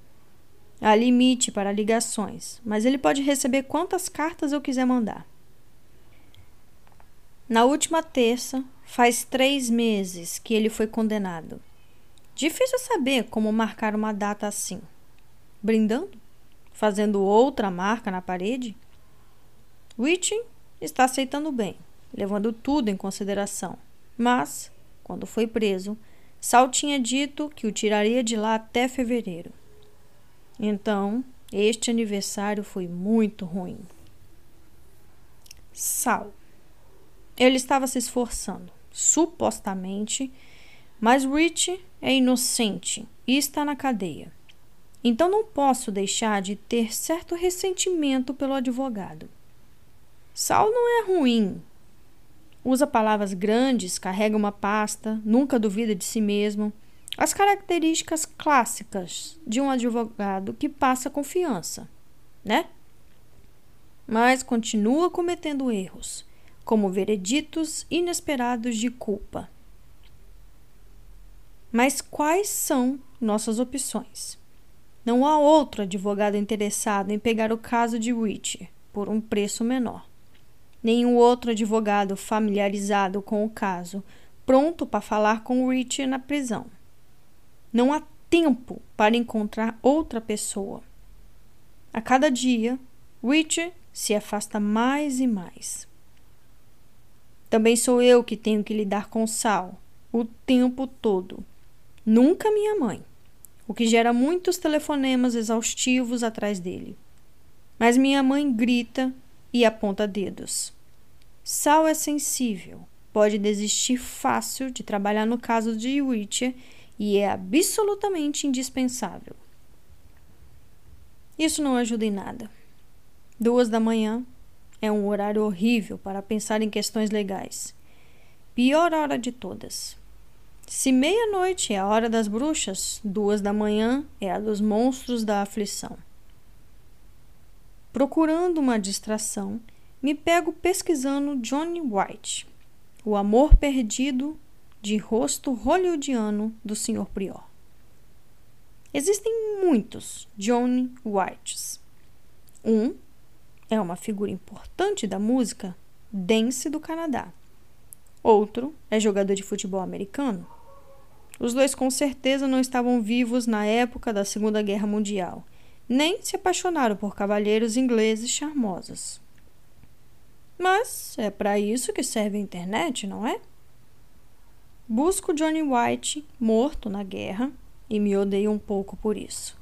Há limite para ligações, mas ele pode receber quantas cartas eu quiser mandar. Na última terça, faz três meses que ele foi condenado. Difícil saber como marcar uma data assim. Brindando? Fazendo outra marca na parede? Witching está aceitando bem, levando tudo em consideração. Mas, quando foi preso, Sal tinha dito que o tiraria de lá até fevereiro. Então, este aniversário foi muito ruim. Sal. Ele estava se esforçando, supostamente, mas Rich é inocente e está na cadeia. Então não posso deixar de ter certo ressentimento pelo advogado. Sal não é ruim. Usa palavras grandes, carrega uma pasta, nunca duvida de si mesmo as características clássicas de um advogado que passa confiança, né? mas continua cometendo erros, como vereditos inesperados de culpa. Mas quais são nossas opções? Não há outro advogado interessado em pegar o caso de Rich por um preço menor. Nenhum outro advogado familiarizado com o caso, pronto para falar com Rich na prisão. Não há tempo para encontrar outra pessoa. A cada dia, Rich se afasta mais e mais. Também sou eu que tenho que lidar com Sal o tempo todo. Nunca minha mãe, o que gera muitos telefonemas exaustivos atrás dele. Mas minha mãe grita e aponta dedos. Sal é sensível, pode desistir fácil de trabalhar no caso de Witcher e é absolutamente indispensável. Isso não ajuda em nada. Duas da manhã é um horário horrível para pensar em questões legais. Pior hora de todas. Se meia-noite é a hora das bruxas, duas da manhã é a dos monstros da aflição. Procurando uma distração, me pego pesquisando Johnny White, o amor perdido de rosto hollywoodiano do Sr. Prior. Existem muitos Johnny Whites. Um é uma figura importante da música dance do Canadá. Outro é jogador de futebol americano. Os dois com certeza não estavam vivos na época da Segunda Guerra Mundial, nem se apaixonaram por cavalheiros ingleses charmosos. Mas é para isso que serve a internet, não é? Busco Johnny White morto na guerra e me odeio um pouco por isso.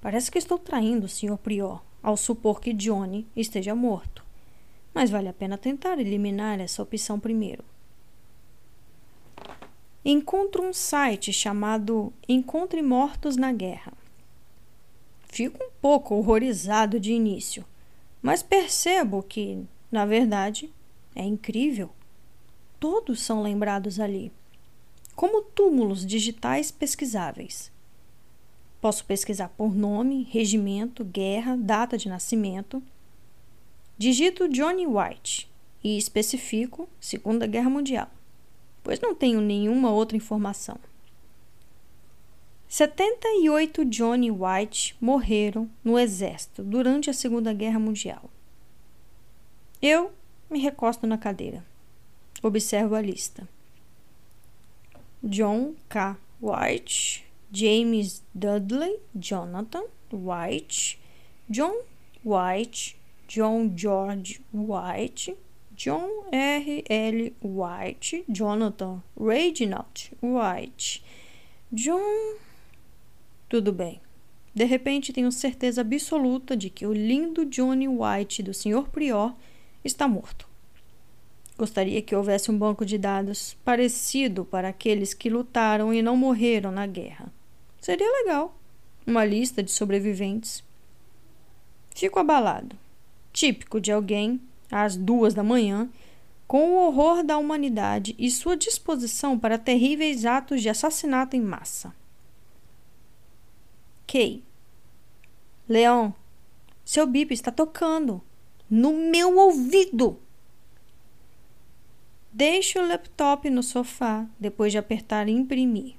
Parece que estou traindo o Sr. Prior ao supor que Johnny esteja morto, mas vale a pena tentar eliminar essa opção primeiro. Encontro um site chamado Encontre Mortos na Guerra. Fico um pouco horrorizado de início, mas percebo que na verdade, é incrível. Todos são lembrados ali, como túmulos digitais pesquisáveis. Posso pesquisar por nome, regimento, guerra, data de nascimento. Digito Johnny White e especifico Segunda Guerra Mundial, pois não tenho nenhuma outra informação. 78 Johnny White morreram no exército durante a Segunda Guerra Mundial. Eu me recosto na cadeira. Observo a lista. John K. White, James Dudley, Jonathan White, John White, John George White, John R. L. White, Jonathan Reginald White, John. Tudo bem. De repente tenho certeza absoluta de que o lindo Johnny White do Sr. Prior está morto. Gostaria que houvesse um banco de dados parecido para aqueles que lutaram e não morreram na guerra. Seria legal. Uma lista de sobreviventes. Fico abalado. Típico de alguém, às duas da manhã, com o horror da humanidade e sua disposição para terríveis atos de assassinato em massa. Kay. Leon, seu bip está tocando no meu ouvido. Deixo o laptop no sofá depois de apertar imprimir.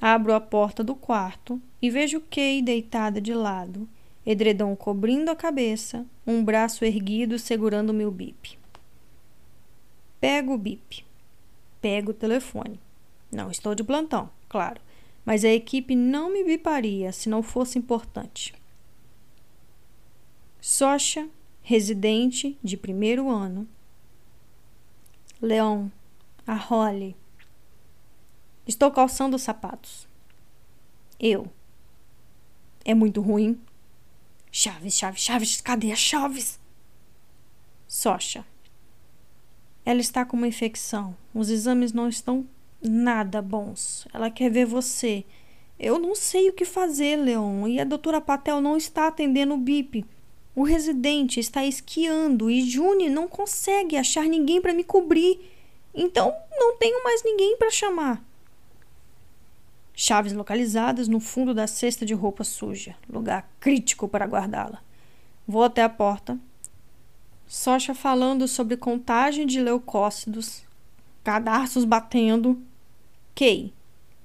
Abro a porta do quarto e vejo Kay deitada de lado, edredom cobrindo a cabeça, um braço erguido segurando meu bip. Pego o bip. Pego o telefone. Não estou de plantão, claro, mas a equipe não me biparia se não fosse importante. Socha residente de primeiro ano. Leon, a Holly. Estou calçando os sapatos. Eu. É muito ruim. Chaves, Chaves, Chaves, cadê as chaves? Socha. Ela está com uma infecção. Os exames não estão nada bons. Ela quer ver você. Eu não sei o que fazer, Leon, e a doutora Patel não está atendendo o BIP. O residente está esquiando e June não consegue achar ninguém para me cobrir. Então não tenho mais ninguém para chamar. Chaves localizadas no fundo da cesta de roupa suja, lugar crítico para guardá-la. Vou até a porta, Socha falando sobre contagem de leucócitos, cadarços batendo. Kay,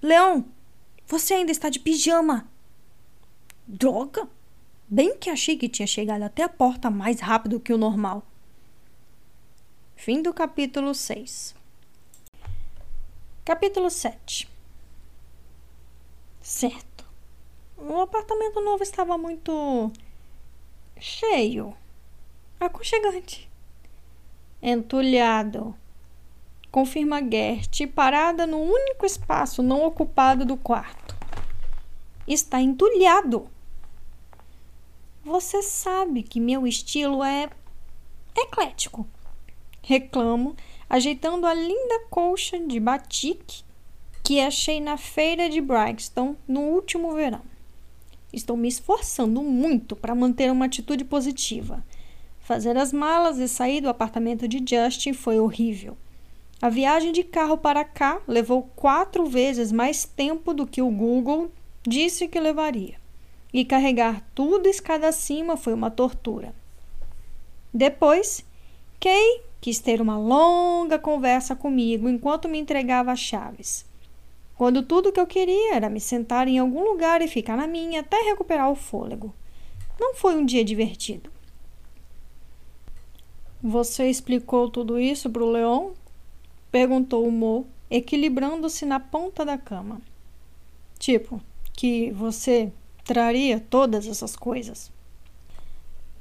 Leão, você ainda está de pijama. Droga! Bem que achei que tinha chegado até a porta mais rápido que o normal. Fim do capítulo 6. Capítulo 7. Certo. O apartamento novo estava muito cheio, aconchegante, entulhado. Confirma Gert, parada no único espaço não ocupado do quarto. Está entulhado. Você sabe que meu estilo é eclético. Reclamo, ajeitando a linda colcha de batik que achei na feira de Brixton no último verão. Estou me esforçando muito para manter uma atitude positiva. Fazer as malas e sair do apartamento de Justin foi horrível. A viagem de carro para cá levou quatro vezes mais tempo do que o Google disse que levaria. E carregar tudo escada acima foi uma tortura. Depois, Kay quis ter uma longa conversa comigo enquanto me entregava as chaves quando tudo que eu queria era me sentar em algum lugar e ficar na minha até recuperar o fôlego. Não foi um dia divertido. Você explicou tudo isso para o Leon? Perguntou o Mo, equilibrando-se na ponta da cama. Tipo, que você traria todas essas coisas.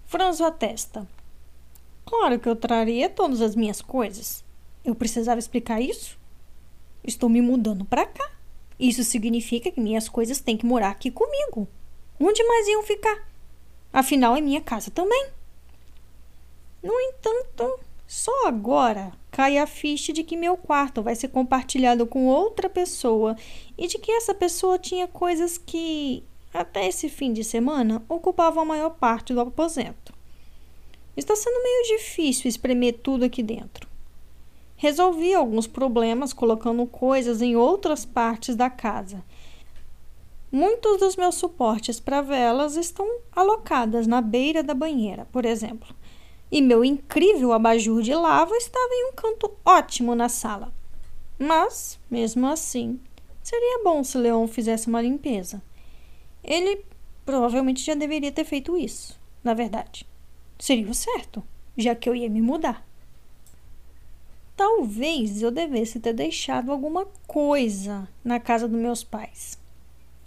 Franzo a testa. Claro que eu traria todas as minhas coisas. Eu precisava explicar isso? Estou me mudando para cá. Isso significa que minhas coisas têm que morar aqui comigo. Onde mais iam ficar? Afinal, é minha casa também. No entanto, só agora cai a ficha de que meu quarto vai ser compartilhado com outra pessoa e de que essa pessoa tinha coisas que, até esse fim de semana, ocupavam a maior parte do aposento. Está sendo meio difícil espremer tudo aqui dentro. Resolvi alguns problemas colocando coisas em outras partes da casa. Muitos dos meus suportes para velas estão alocadas na beira da banheira, por exemplo. E meu incrível abajur de lava estava em um canto ótimo na sala. Mas, mesmo assim, seria bom se Leon fizesse uma limpeza. Ele provavelmente já deveria ter feito isso, na verdade. Seria o certo, já que eu ia me mudar. Talvez eu devesse ter deixado alguma coisa na casa dos meus pais.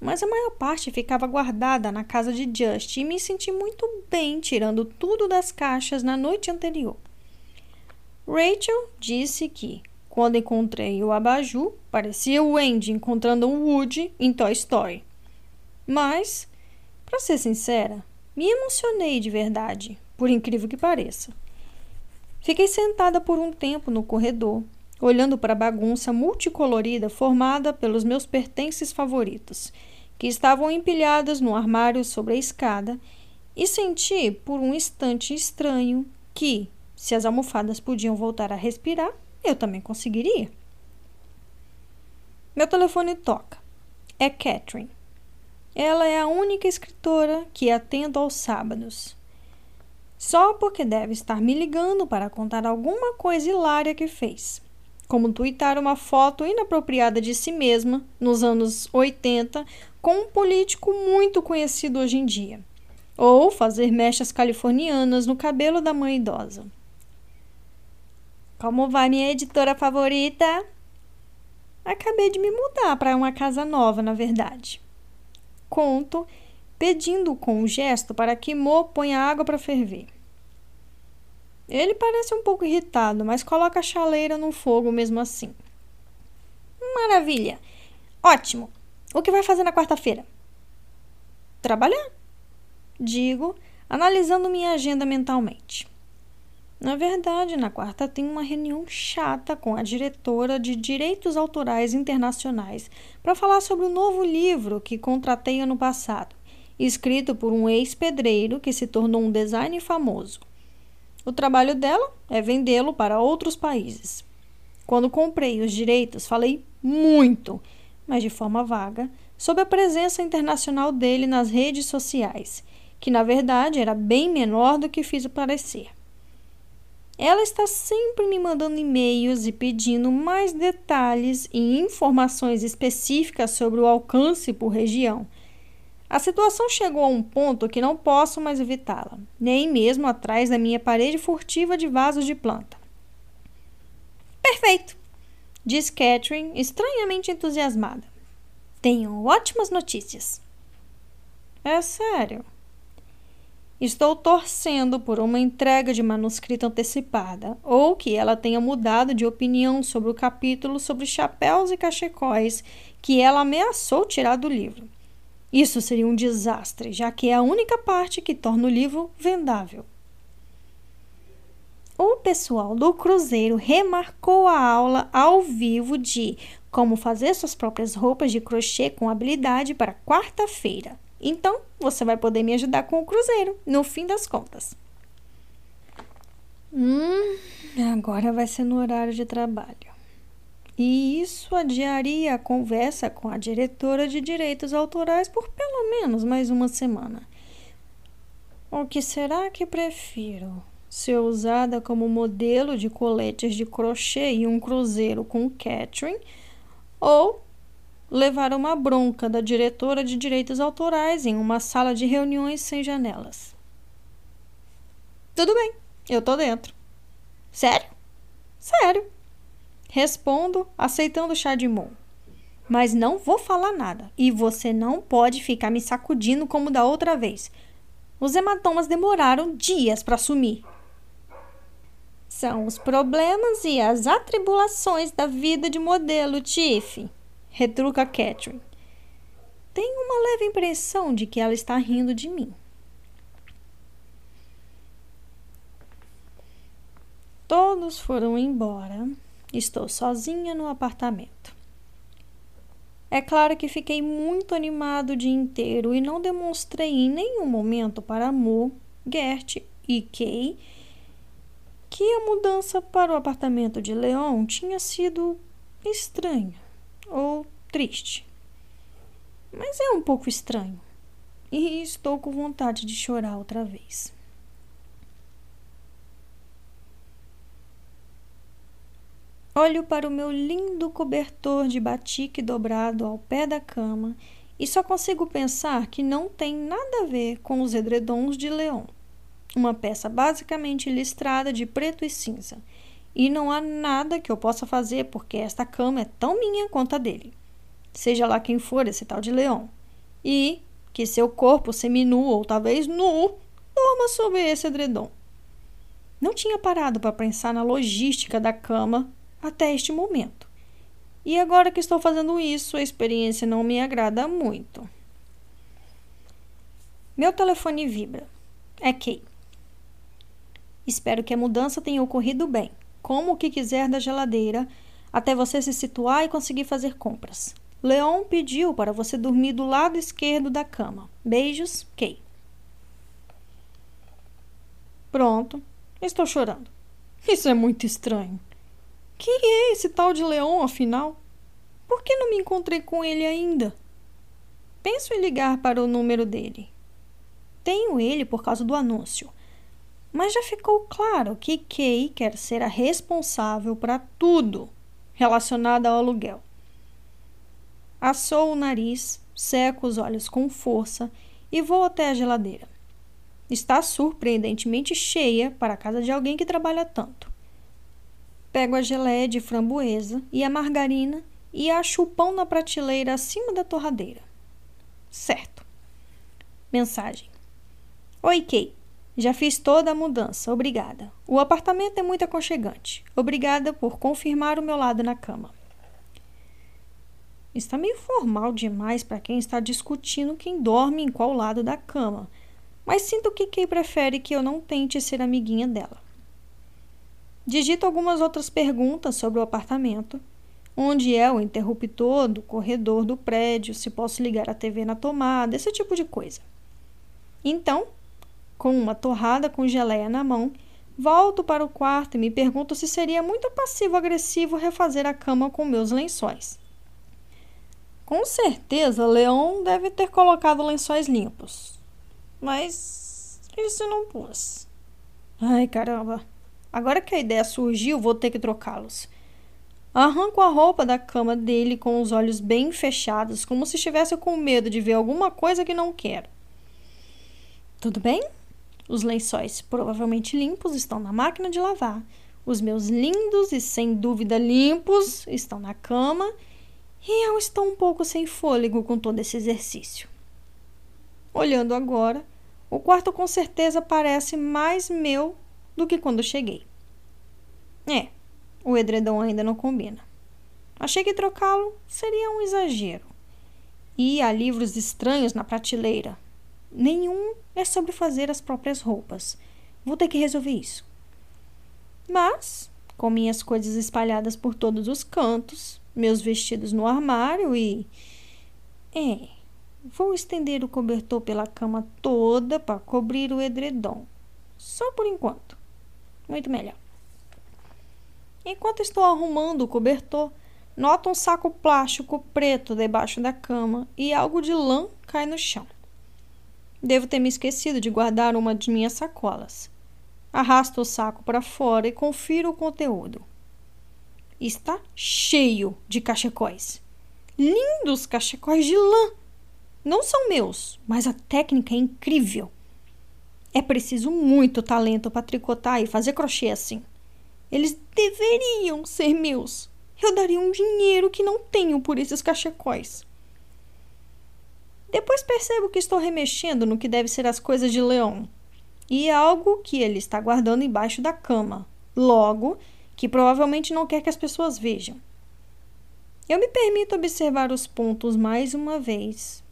Mas a maior parte ficava guardada na casa de Just e me senti muito bem tirando tudo das caixas na noite anterior. Rachel disse que, quando encontrei o abajur, parecia o Andy encontrando um Woody em Toy Story. Mas, para ser sincera, me emocionei de verdade, por incrível que pareça. Fiquei sentada por um tempo no corredor, olhando para a bagunça multicolorida formada pelos meus pertences favoritos, que estavam empilhados no armário sobre a escada, e senti por um instante estranho que, se as almofadas podiam voltar a respirar, eu também conseguiria. Meu telefone toca. É Catherine. Ela é a única escritora que atendo aos sábados só porque deve estar me ligando para contar alguma coisa hilária que fez. Como twittar uma foto inapropriada de si mesma nos anos 80 com um político muito conhecido hoje em dia. Ou fazer mechas californianas no cabelo da mãe idosa. Como vai minha editora favorita? Acabei de me mudar para uma casa nova, na verdade. Conto pedindo com um gesto para que Mo ponha água para ferver. Ele parece um pouco irritado, mas coloca a chaleira no fogo mesmo assim. Maravilha! Ótimo! O que vai fazer na quarta-feira? Trabalhar, digo, analisando minha agenda mentalmente. Na verdade, na quarta tem uma reunião chata com a diretora de Direitos Autorais Internacionais para falar sobre o novo livro que contratei ano passado escrito por um ex-pedreiro que se tornou um designer famoso. O trabalho dela é vendê-lo para outros países. Quando comprei os direitos, falei muito, mas de forma vaga, sobre a presença internacional dele nas redes sociais, que na verdade era bem menor do que fiz parecer. Ela está sempre me mandando e-mails e pedindo mais detalhes e informações específicas sobre o alcance por região. A situação chegou a um ponto que não posso mais evitá-la, nem mesmo atrás da minha parede furtiva de vasos de planta. Perfeito, diz Catherine, estranhamente entusiasmada. Tenho ótimas notícias. É sério. Estou torcendo por uma entrega de manuscrito antecipada, ou que ela tenha mudado de opinião sobre o capítulo sobre chapéus e cachecóis que ela ameaçou tirar do livro. Isso seria um desastre, já que é a única parte que torna o livro vendável. O pessoal do Cruzeiro remarcou a aula ao vivo de como fazer suas próprias roupas de crochê com habilidade para quarta-feira. Então, você vai poder me ajudar com o Cruzeiro, no fim das contas. Hum, agora vai ser no horário de trabalho. E isso adiaria a conversa com a diretora de direitos autorais por pelo menos mais uma semana. O que será que prefiro? Ser usada como modelo de coletes de crochê e um cruzeiro com Catherine? Ou levar uma bronca da diretora de direitos autorais em uma sala de reuniões sem janelas? Tudo bem, eu tô dentro. Sério? Sério. Respondo, aceitando o chá de mão. Mas não vou falar nada. E você não pode ficar me sacudindo como da outra vez. Os hematomas demoraram dias para sumir. São os problemas e as atribulações da vida de modelo, Tiff, retruca Catherine. Tenho uma leve impressão de que ela está rindo de mim. Todos foram embora Estou sozinha no apartamento. É claro que fiquei muito animado o dia inteiro e não demonstrei em nenhum momento para Mo, Gert e Kay que a mudança para o apartamento de Leon tinha sido estranha ou triste. Mas é um pouco estranho e estou com vontade de chorar outra vez. Olho para o meu lindo cobertor de batique dobrado ao pé da cama e só consigo pensar que não tem nada a ver com os edredons de Leon. Uma peça basicamente listrada de preto e cinza. E não há nada que eu possa fazer porque esta cama é tão minha quanto a dele. Seja lá quem for esse tal de Leon. E que seu corpo seminu ou talvez nu dorma sobre esse edredom. Não tinha parado para pensar na logística da cama até este momento. E agora que estou fazendo isso, a experiência não me agrada muito. Meu telefone vibra. É Kay. Espero que a mudança tenha ocorrido bem, como o que quiser da geladeira, até você se situar e conseguir fazer compras. Leon pediu para você dormir do lado esquerdo da cama. Beijos, Kay. Pronto, estou chorando. Isso é muito estranho. Quem é esse tal de Leon, afinal? Por que não me encontrei com ele ainda? Penso em ligar para o número dele. Tenho ele por causa do anúncio. Mas já ficou claro que Kay quer ser a responsável para tudo relacionado ao aluguel. Assou o nariz, seco os olhos com força e vou até a geladeira. Está surpreendentemente cheia para a casa de alguém que trabalha tanto. Pego a geleia de framboesa e a margarina e acho o pão na prateleira acima da torradeira. Certo. Mensagem: Oi, Kay. Já fiz toda a mudança, obrigada. O apartamento é muito aconchegante. Obrigada por confirmar o meu lado na cama. Está meio formal demais para quem está discutindo quem dorme em qual lado da cama, mas sinto que Kay prefere que eu não tente ser amiguinha dela. Digito algumas outras perguntas sobre o apartamento. Onde é o interruptor do corredor do prédio? Se posso ligar a TV na tomada? Esse tipo de coisa. Então, com uma torrada com geleia na mão, volto para o quarto e me pergunto se seria muito passivo-agressivo refazer a cama com meus lençóis. Com certeza, Leon deve ter colocado lençóis limpos. Mas isso não pus. Ai, caramba! Agora que a ideia surgiu, vou ter que trocá-los. Arranco a roupa da cama dele com os olhos bem fechados, como se estivesse com medo de ver alguma coisa que não quero. Tudo bem? Os lençóis, provavelmente limpos, estão na máquina de lavar. Os meus lindos e sem dúvida limpos estão na cama. E eu estou um pouco sem fôlego com todo esse exercício. Olhando agora, o quarto com certeza parece mais meu do que quando cheguei. É, o edredom ainda não combina. Achei que trocá-lo seria um exagero. E há livros estranhos na prateleira. Nenhum é sobre fazer as próprias roupas. Vou ter que resolver isso. Mas, com minhas coisas espalhadas por todos os cantos, meus vestidos no armário e. É, vou estender o cobertor pela cama toda para cobrir o edredom. Só por enquanto. Muito melhor. Enquanto estou arrumando o cobertor, noto um saco plástico preto debaixo da cama e algo de lã cai no chão. Devo ter me esquecido de guardar uma de minhas sacolas. Arrasto o saco para fora e confiro o conteúdo. Está cheio de cachecóis. Lindos cachecóis de lã. Não são meus, mas a técnica é incrível. É preciso muito talento para tricotar e fazer crochê assim. Eles deveriam ser meus. Eu daria um dinheiro que não tenho por esses cachecóis. Depois percebo que estou remexendo no que deve ser as coisas de Leão e algo que ele está guardando embaixo da cama. Logo, que provavelmente não quer que as pessoas vejam. Eu me permito observar os pontos mais uma vez,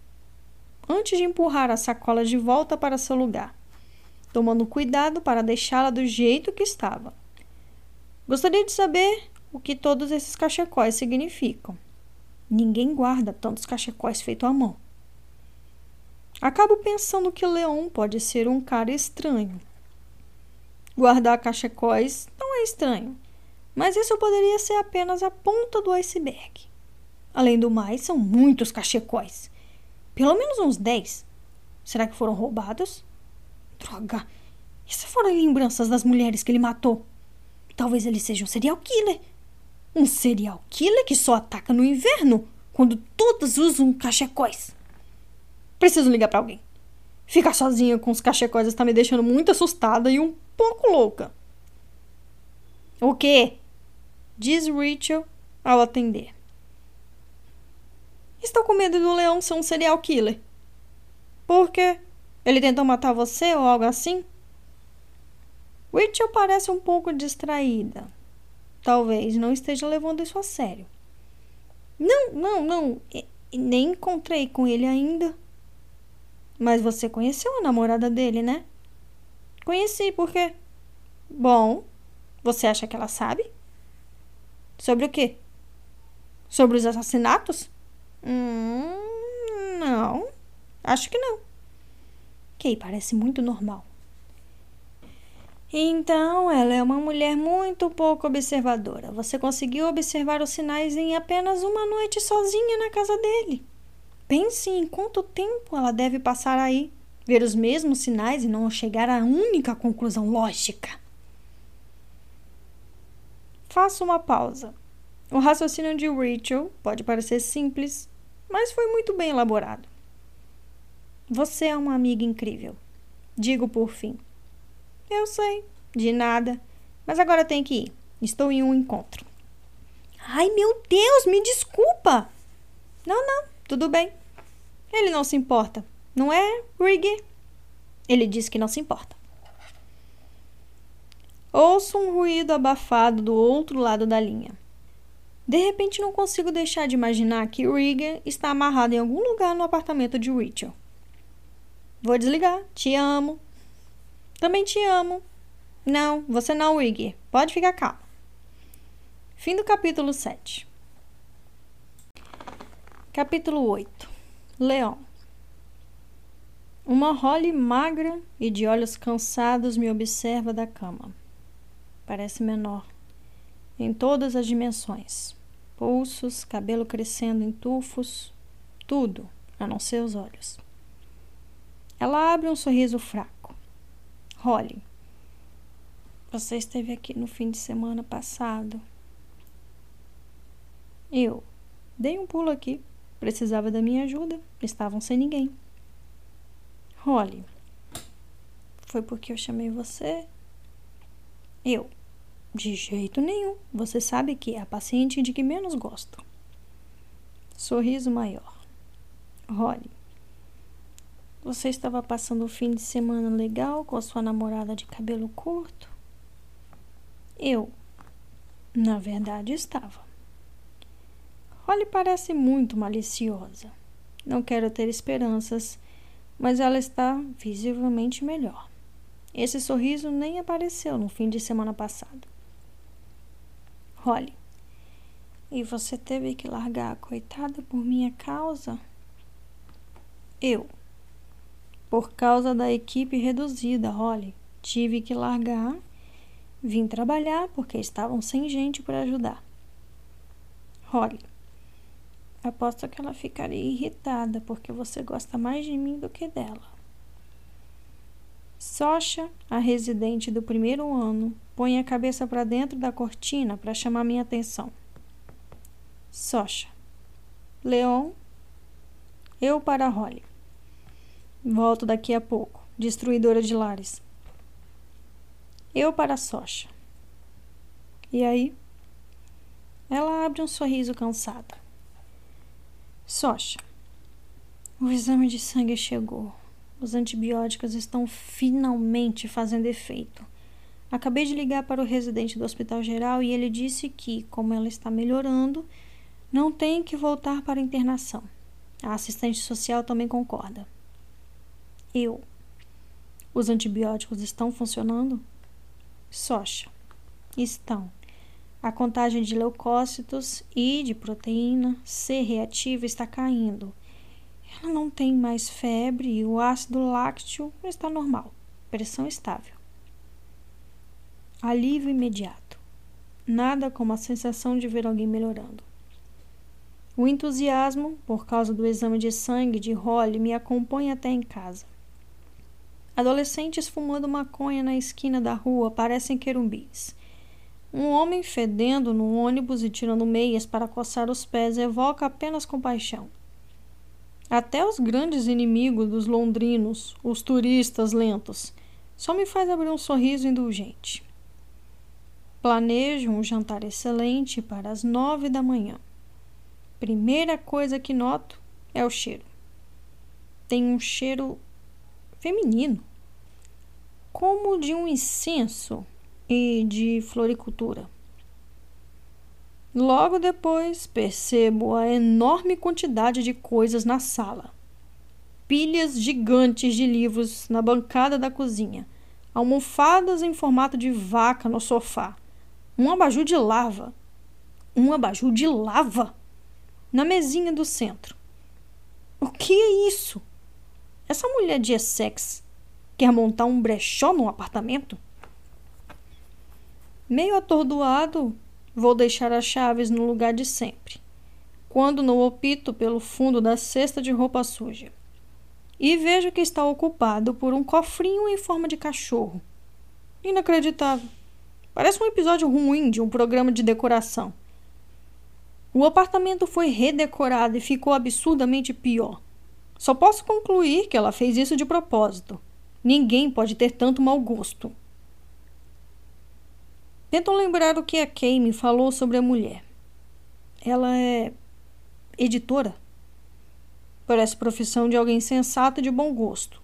antes de empurrar a sacola de volta para seu lugar, tomando cuidado para deixá-la do jeito que estava. Gostaria de saber o que todos esses cachecóis significam. Ninguém guarda tantos cachecóis feitos à mão. Acabo pensando que Leon pode ser um cara estranho. Guardar cachecóis não é estranho, mas isso poderia ser apenas a ponta do iceberg. Além do mais, são muitos cachecóis. Pelo menos uns dez. Será que foram roubados? Droga! Se foram lembranças das mulheres que ele matou? Talvez ele seja um serial killer. Um serial killer que só ataca no inverno, quando todas usam cachecóis. Preciso ligar para alguém. Ficar sozinha com os cachecóis está me deixando muito assustada e um pouco louca. O quê? Diz Rachel ao atender. Estou com medo do leão ser um serial killer. Por quê? Ele tentou matar você ou algo assim? Rachel parece um pouco distraída. Talvez não esteja levando isso a sério. Não, não, não. nem encontrei com ele ainda. Mas você conheceu a namorada dele, né? Conheci, por quê? Bom, você acha que ela sabe? Sobre o quê? Sobre os assassinatos? Hum, não. Acho que não. Kay parece muito normal. Então, ela é uma mulher muito pouco observadora. Você conseguiu observar os sinais em apenas uma noite sozinha na casa dele. Pense em quanto tempo ela deve passar aí, ver os mesmos sinais e não chegar à única conclusão lógica. Faça uma pausa. O raciocínio de Rachel pode parecer simples, mas foi muito bem elaborado. Você é uma amiga incrível. Digo por fim. Eu sei, de nada, mas agora tenho que ir. Estou em um encontro. Ai, meu Deus, me desculpa. Não, não, tudo bem. Ele não se importa, não é, Riggy? Ele disse que não se importa. Ouço um ruído abafado do outro lado da linha. De repente, não consigo deixar de imaginar que Riggy está amarrado em algum lugar no apartamento de Rachel. Vou desligar. Te amo. Também te amo. Não, você não, Riggy. Pode ficar calmo. Fim do capítulo 7. Capítulo 8 Leão. Uma Holly magra e de olhos cansados me observa da cama. Parece menor, em todas as dimensões: pulsos, cabelo crescendo em tufos, tudo, a não ser os olhos. Ela abre um sorriso fraco. Holly. Você esteve aqui no fim de semana passado. Eu dei um pulo aqui. Precisava da minha ajuda. Estavam sem ninguém. Holly, foi porque eu chamei você? Eu, de jeito nenhum. Você sabe que é a paciente de que menos gosto. Sorriso maior. Holly, você estava passando o fim de semana legal com a sua namorada de cabelo curto? Eu, na verdade, estava. Holly parece muito maliciosa. Não quero ter esperanças, mas ela está visivelmente melhor. Esse sorriso nem apareceu no fim de semana passado. Holly, e você teve que largar a coitada por minha causa? Eu. Por causa da equipe reduzida, Holly. Tive que largar. Vim trabalhar porque estavam sem gente para ajudar. Holly. Aposto que ela ficaria irritada porque você gosta mais de mim do que dela. Socha, a residente do primeiro ano, põe a cabeça para dentro da cortina para chamar minha atenção. Socha. Leon. Eu para Holly. Volto daqui a pouco, destruidora de lares. Eu para Socha. E aí? Ela abre um sorriso cansado. Socha. O exame de sangue chegou. Os antibióticos estão finalmente fazendo efeito. Acabei de ligar para o residente do Hospital Geral e ele disse que, como ela está melhorando, não tem que voltar para a internação. A assistente social também concorda. Eu. Os antibióticos estão funcionando? Socha. Estão. A contagem de leucócitos e de proteína C reativa está caindo. Ela não tem mais febre e o ácido lácteo está normal. Pressão estável. Alívio imediato. Nada como a sensação de ver alguém melhorando. O entusiasmo, por causa do exame de sangue de Holly, me acompanha até em casa. Adolescentes fumando maconha na esquina da rua parecem querumbis. Um homem fedendo no ônibus e tirando meias para coçar os pés evoca apenas compaixão. Até os grandes inimigos dos londrinos, os turistas lentos, só me faz abrir um sorriso indulgente. Planejo um jantar excelente para as nove da manhã. Primeira coisa que noto é o cheiro. Tem um cheiro feminino, como de um incenso e de floricultura. Logo depois, percebo a enorme quantidade de coisas na sala. Pilhas gigantes de livros na bancada da cozinha, almofadas em formato de vaca no sofá, um abajur de lava. Um abajur de lava na mesinha do centro. O que é isso? Essa mulher de Essex quer montar um brechó num apartamento? Meio atordoado, vou deixar as chaves no lugar de sempre, quando não opito pelo fundo da cesta de roupa suja. E vejo que está ocupado por um cofrinho em forma de cachorro. Inacreditável. Parece um episódio ruim de um programa de decoração. O apartamento foi redecorado e ficou absurdamente pior. Só posso concluir que ela fez isso de propósito. Ninguém pode ter tanto mau gosto. Tento lembrar o que a Kay me falou sobre a mulher. Ela é editora. Parece profissão de alguém sensato e de bom gosto.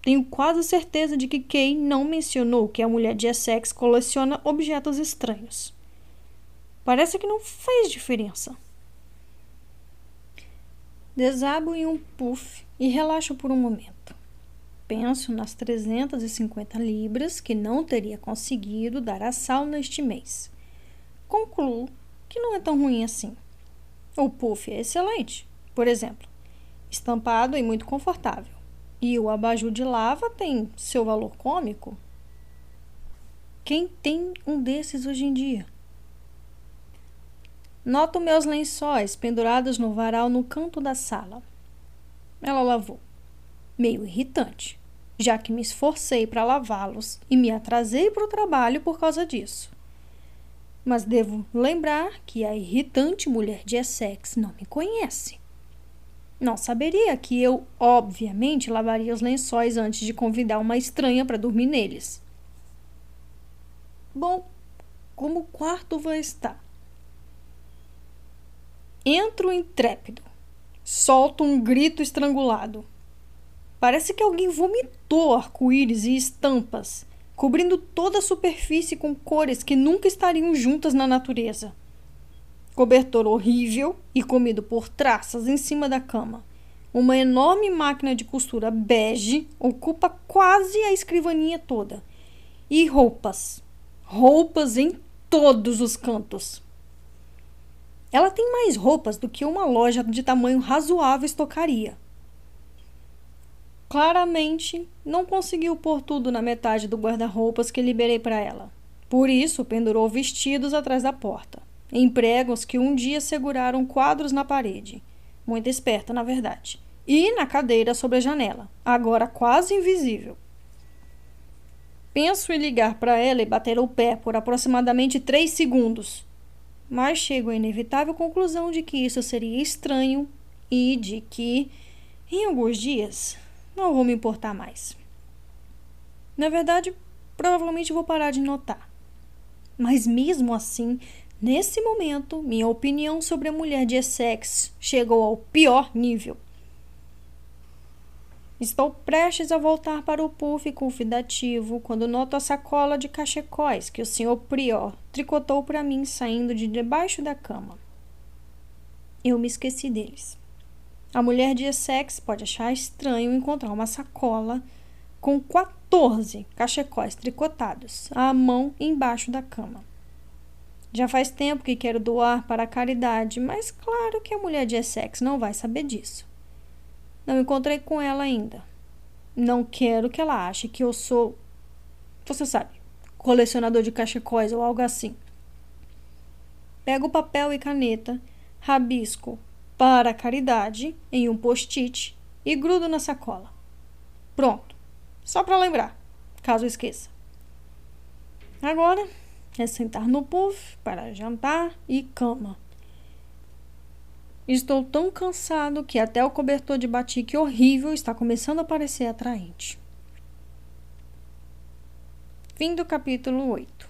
Tenho quase certeza de que Kay não mencionou que a mulher de Essex coleciona objetos estranhos. Parece que não fez diferença. Desabo em um puff e relaxo por um momento. Penso nas 350 libras que não teria conseguido dar a Sal neste mês. Concluo que não é tão ruim assim. O puff é excelente, por exemplo, estampado e muito confortável. E o abajur de lava tem seu valor cômico. Quem tem um desses hoje em dia? Noto meus lençóis pendurados no varal no canto da sala. Ela lavou. Meio irritante. Já que me esforcei para lavá-los e me atrasei para o trabalho por causa disso. Mas devo lembrar que a irritante mulher de Essex não me conhece. Não saberia que eu, obviamente, lavaria os lençóis antes de convidar uma estranha para dormir neles. Bom, como o quarto vai estar? Entro intrépido. Solto um grito estrangulado. Parece que alguém vomitou arco-íris e estampas, cobrindo toda a superfície com cores que nunca estariam juntas na natureza. Cobertor horrível e comido por traças em cima da cama. Uma enorme máquina de costura bege ocupa quase a escrivaninha toda. E roupas. Roupas em todos os cantos. Ela tem mais roupas do que uma loja de tamanho razoável estocaria. Claramente, não conseguiu pôr tudo na metade do guarda-roupas que liberei para ela. Por isso, pendurou vestidos atrás da porta, em pregos que um dia seguraram quadros na parede. Muito esperta, na verdade. E na cadeira sobre a janela, agora quase invisível. Penso em ligar para ela e bater o pé por aproximadamente três segundos, mas chego à inevitável conclusão de que isso seria estranho e de que, em alguns dias, não vou me importar mais. Na verdade, provavelmente vou parar de notar. Mas mesmo assim, nesse momento, minha opinião sobre a mulher de Essex chegou ao pior nível. Estou prestes a voltar para o puff convidativo quando noto a sacola de cachecóis que o senhor Prior tricotou para mim saindo de debaixo da cama. Eu me esqueci deles. A mulher de Essex pode achar estranho encontrar uma sacola com 14 cachecóis tricotados à mão embaixo da cama. Já faz tempo que quero doar para a caridade, mas claro que a mulher de Essex não vai saber disso. Não encontrei com ela ainda. Não quero que ela ache que eu sou, você sabe, colecionador de cachecóis ou algo assim. Pego papel e caneta, rabisco para a caridade em um post-it e grudo na sacola. Pronto. Só para lembrar, caso esqueça. Agora é sentar no puff para jantar e cama. Estou tão cansado que até o cobertor de batique horrível está começando a parecer atraente. Fim do capítulo 8.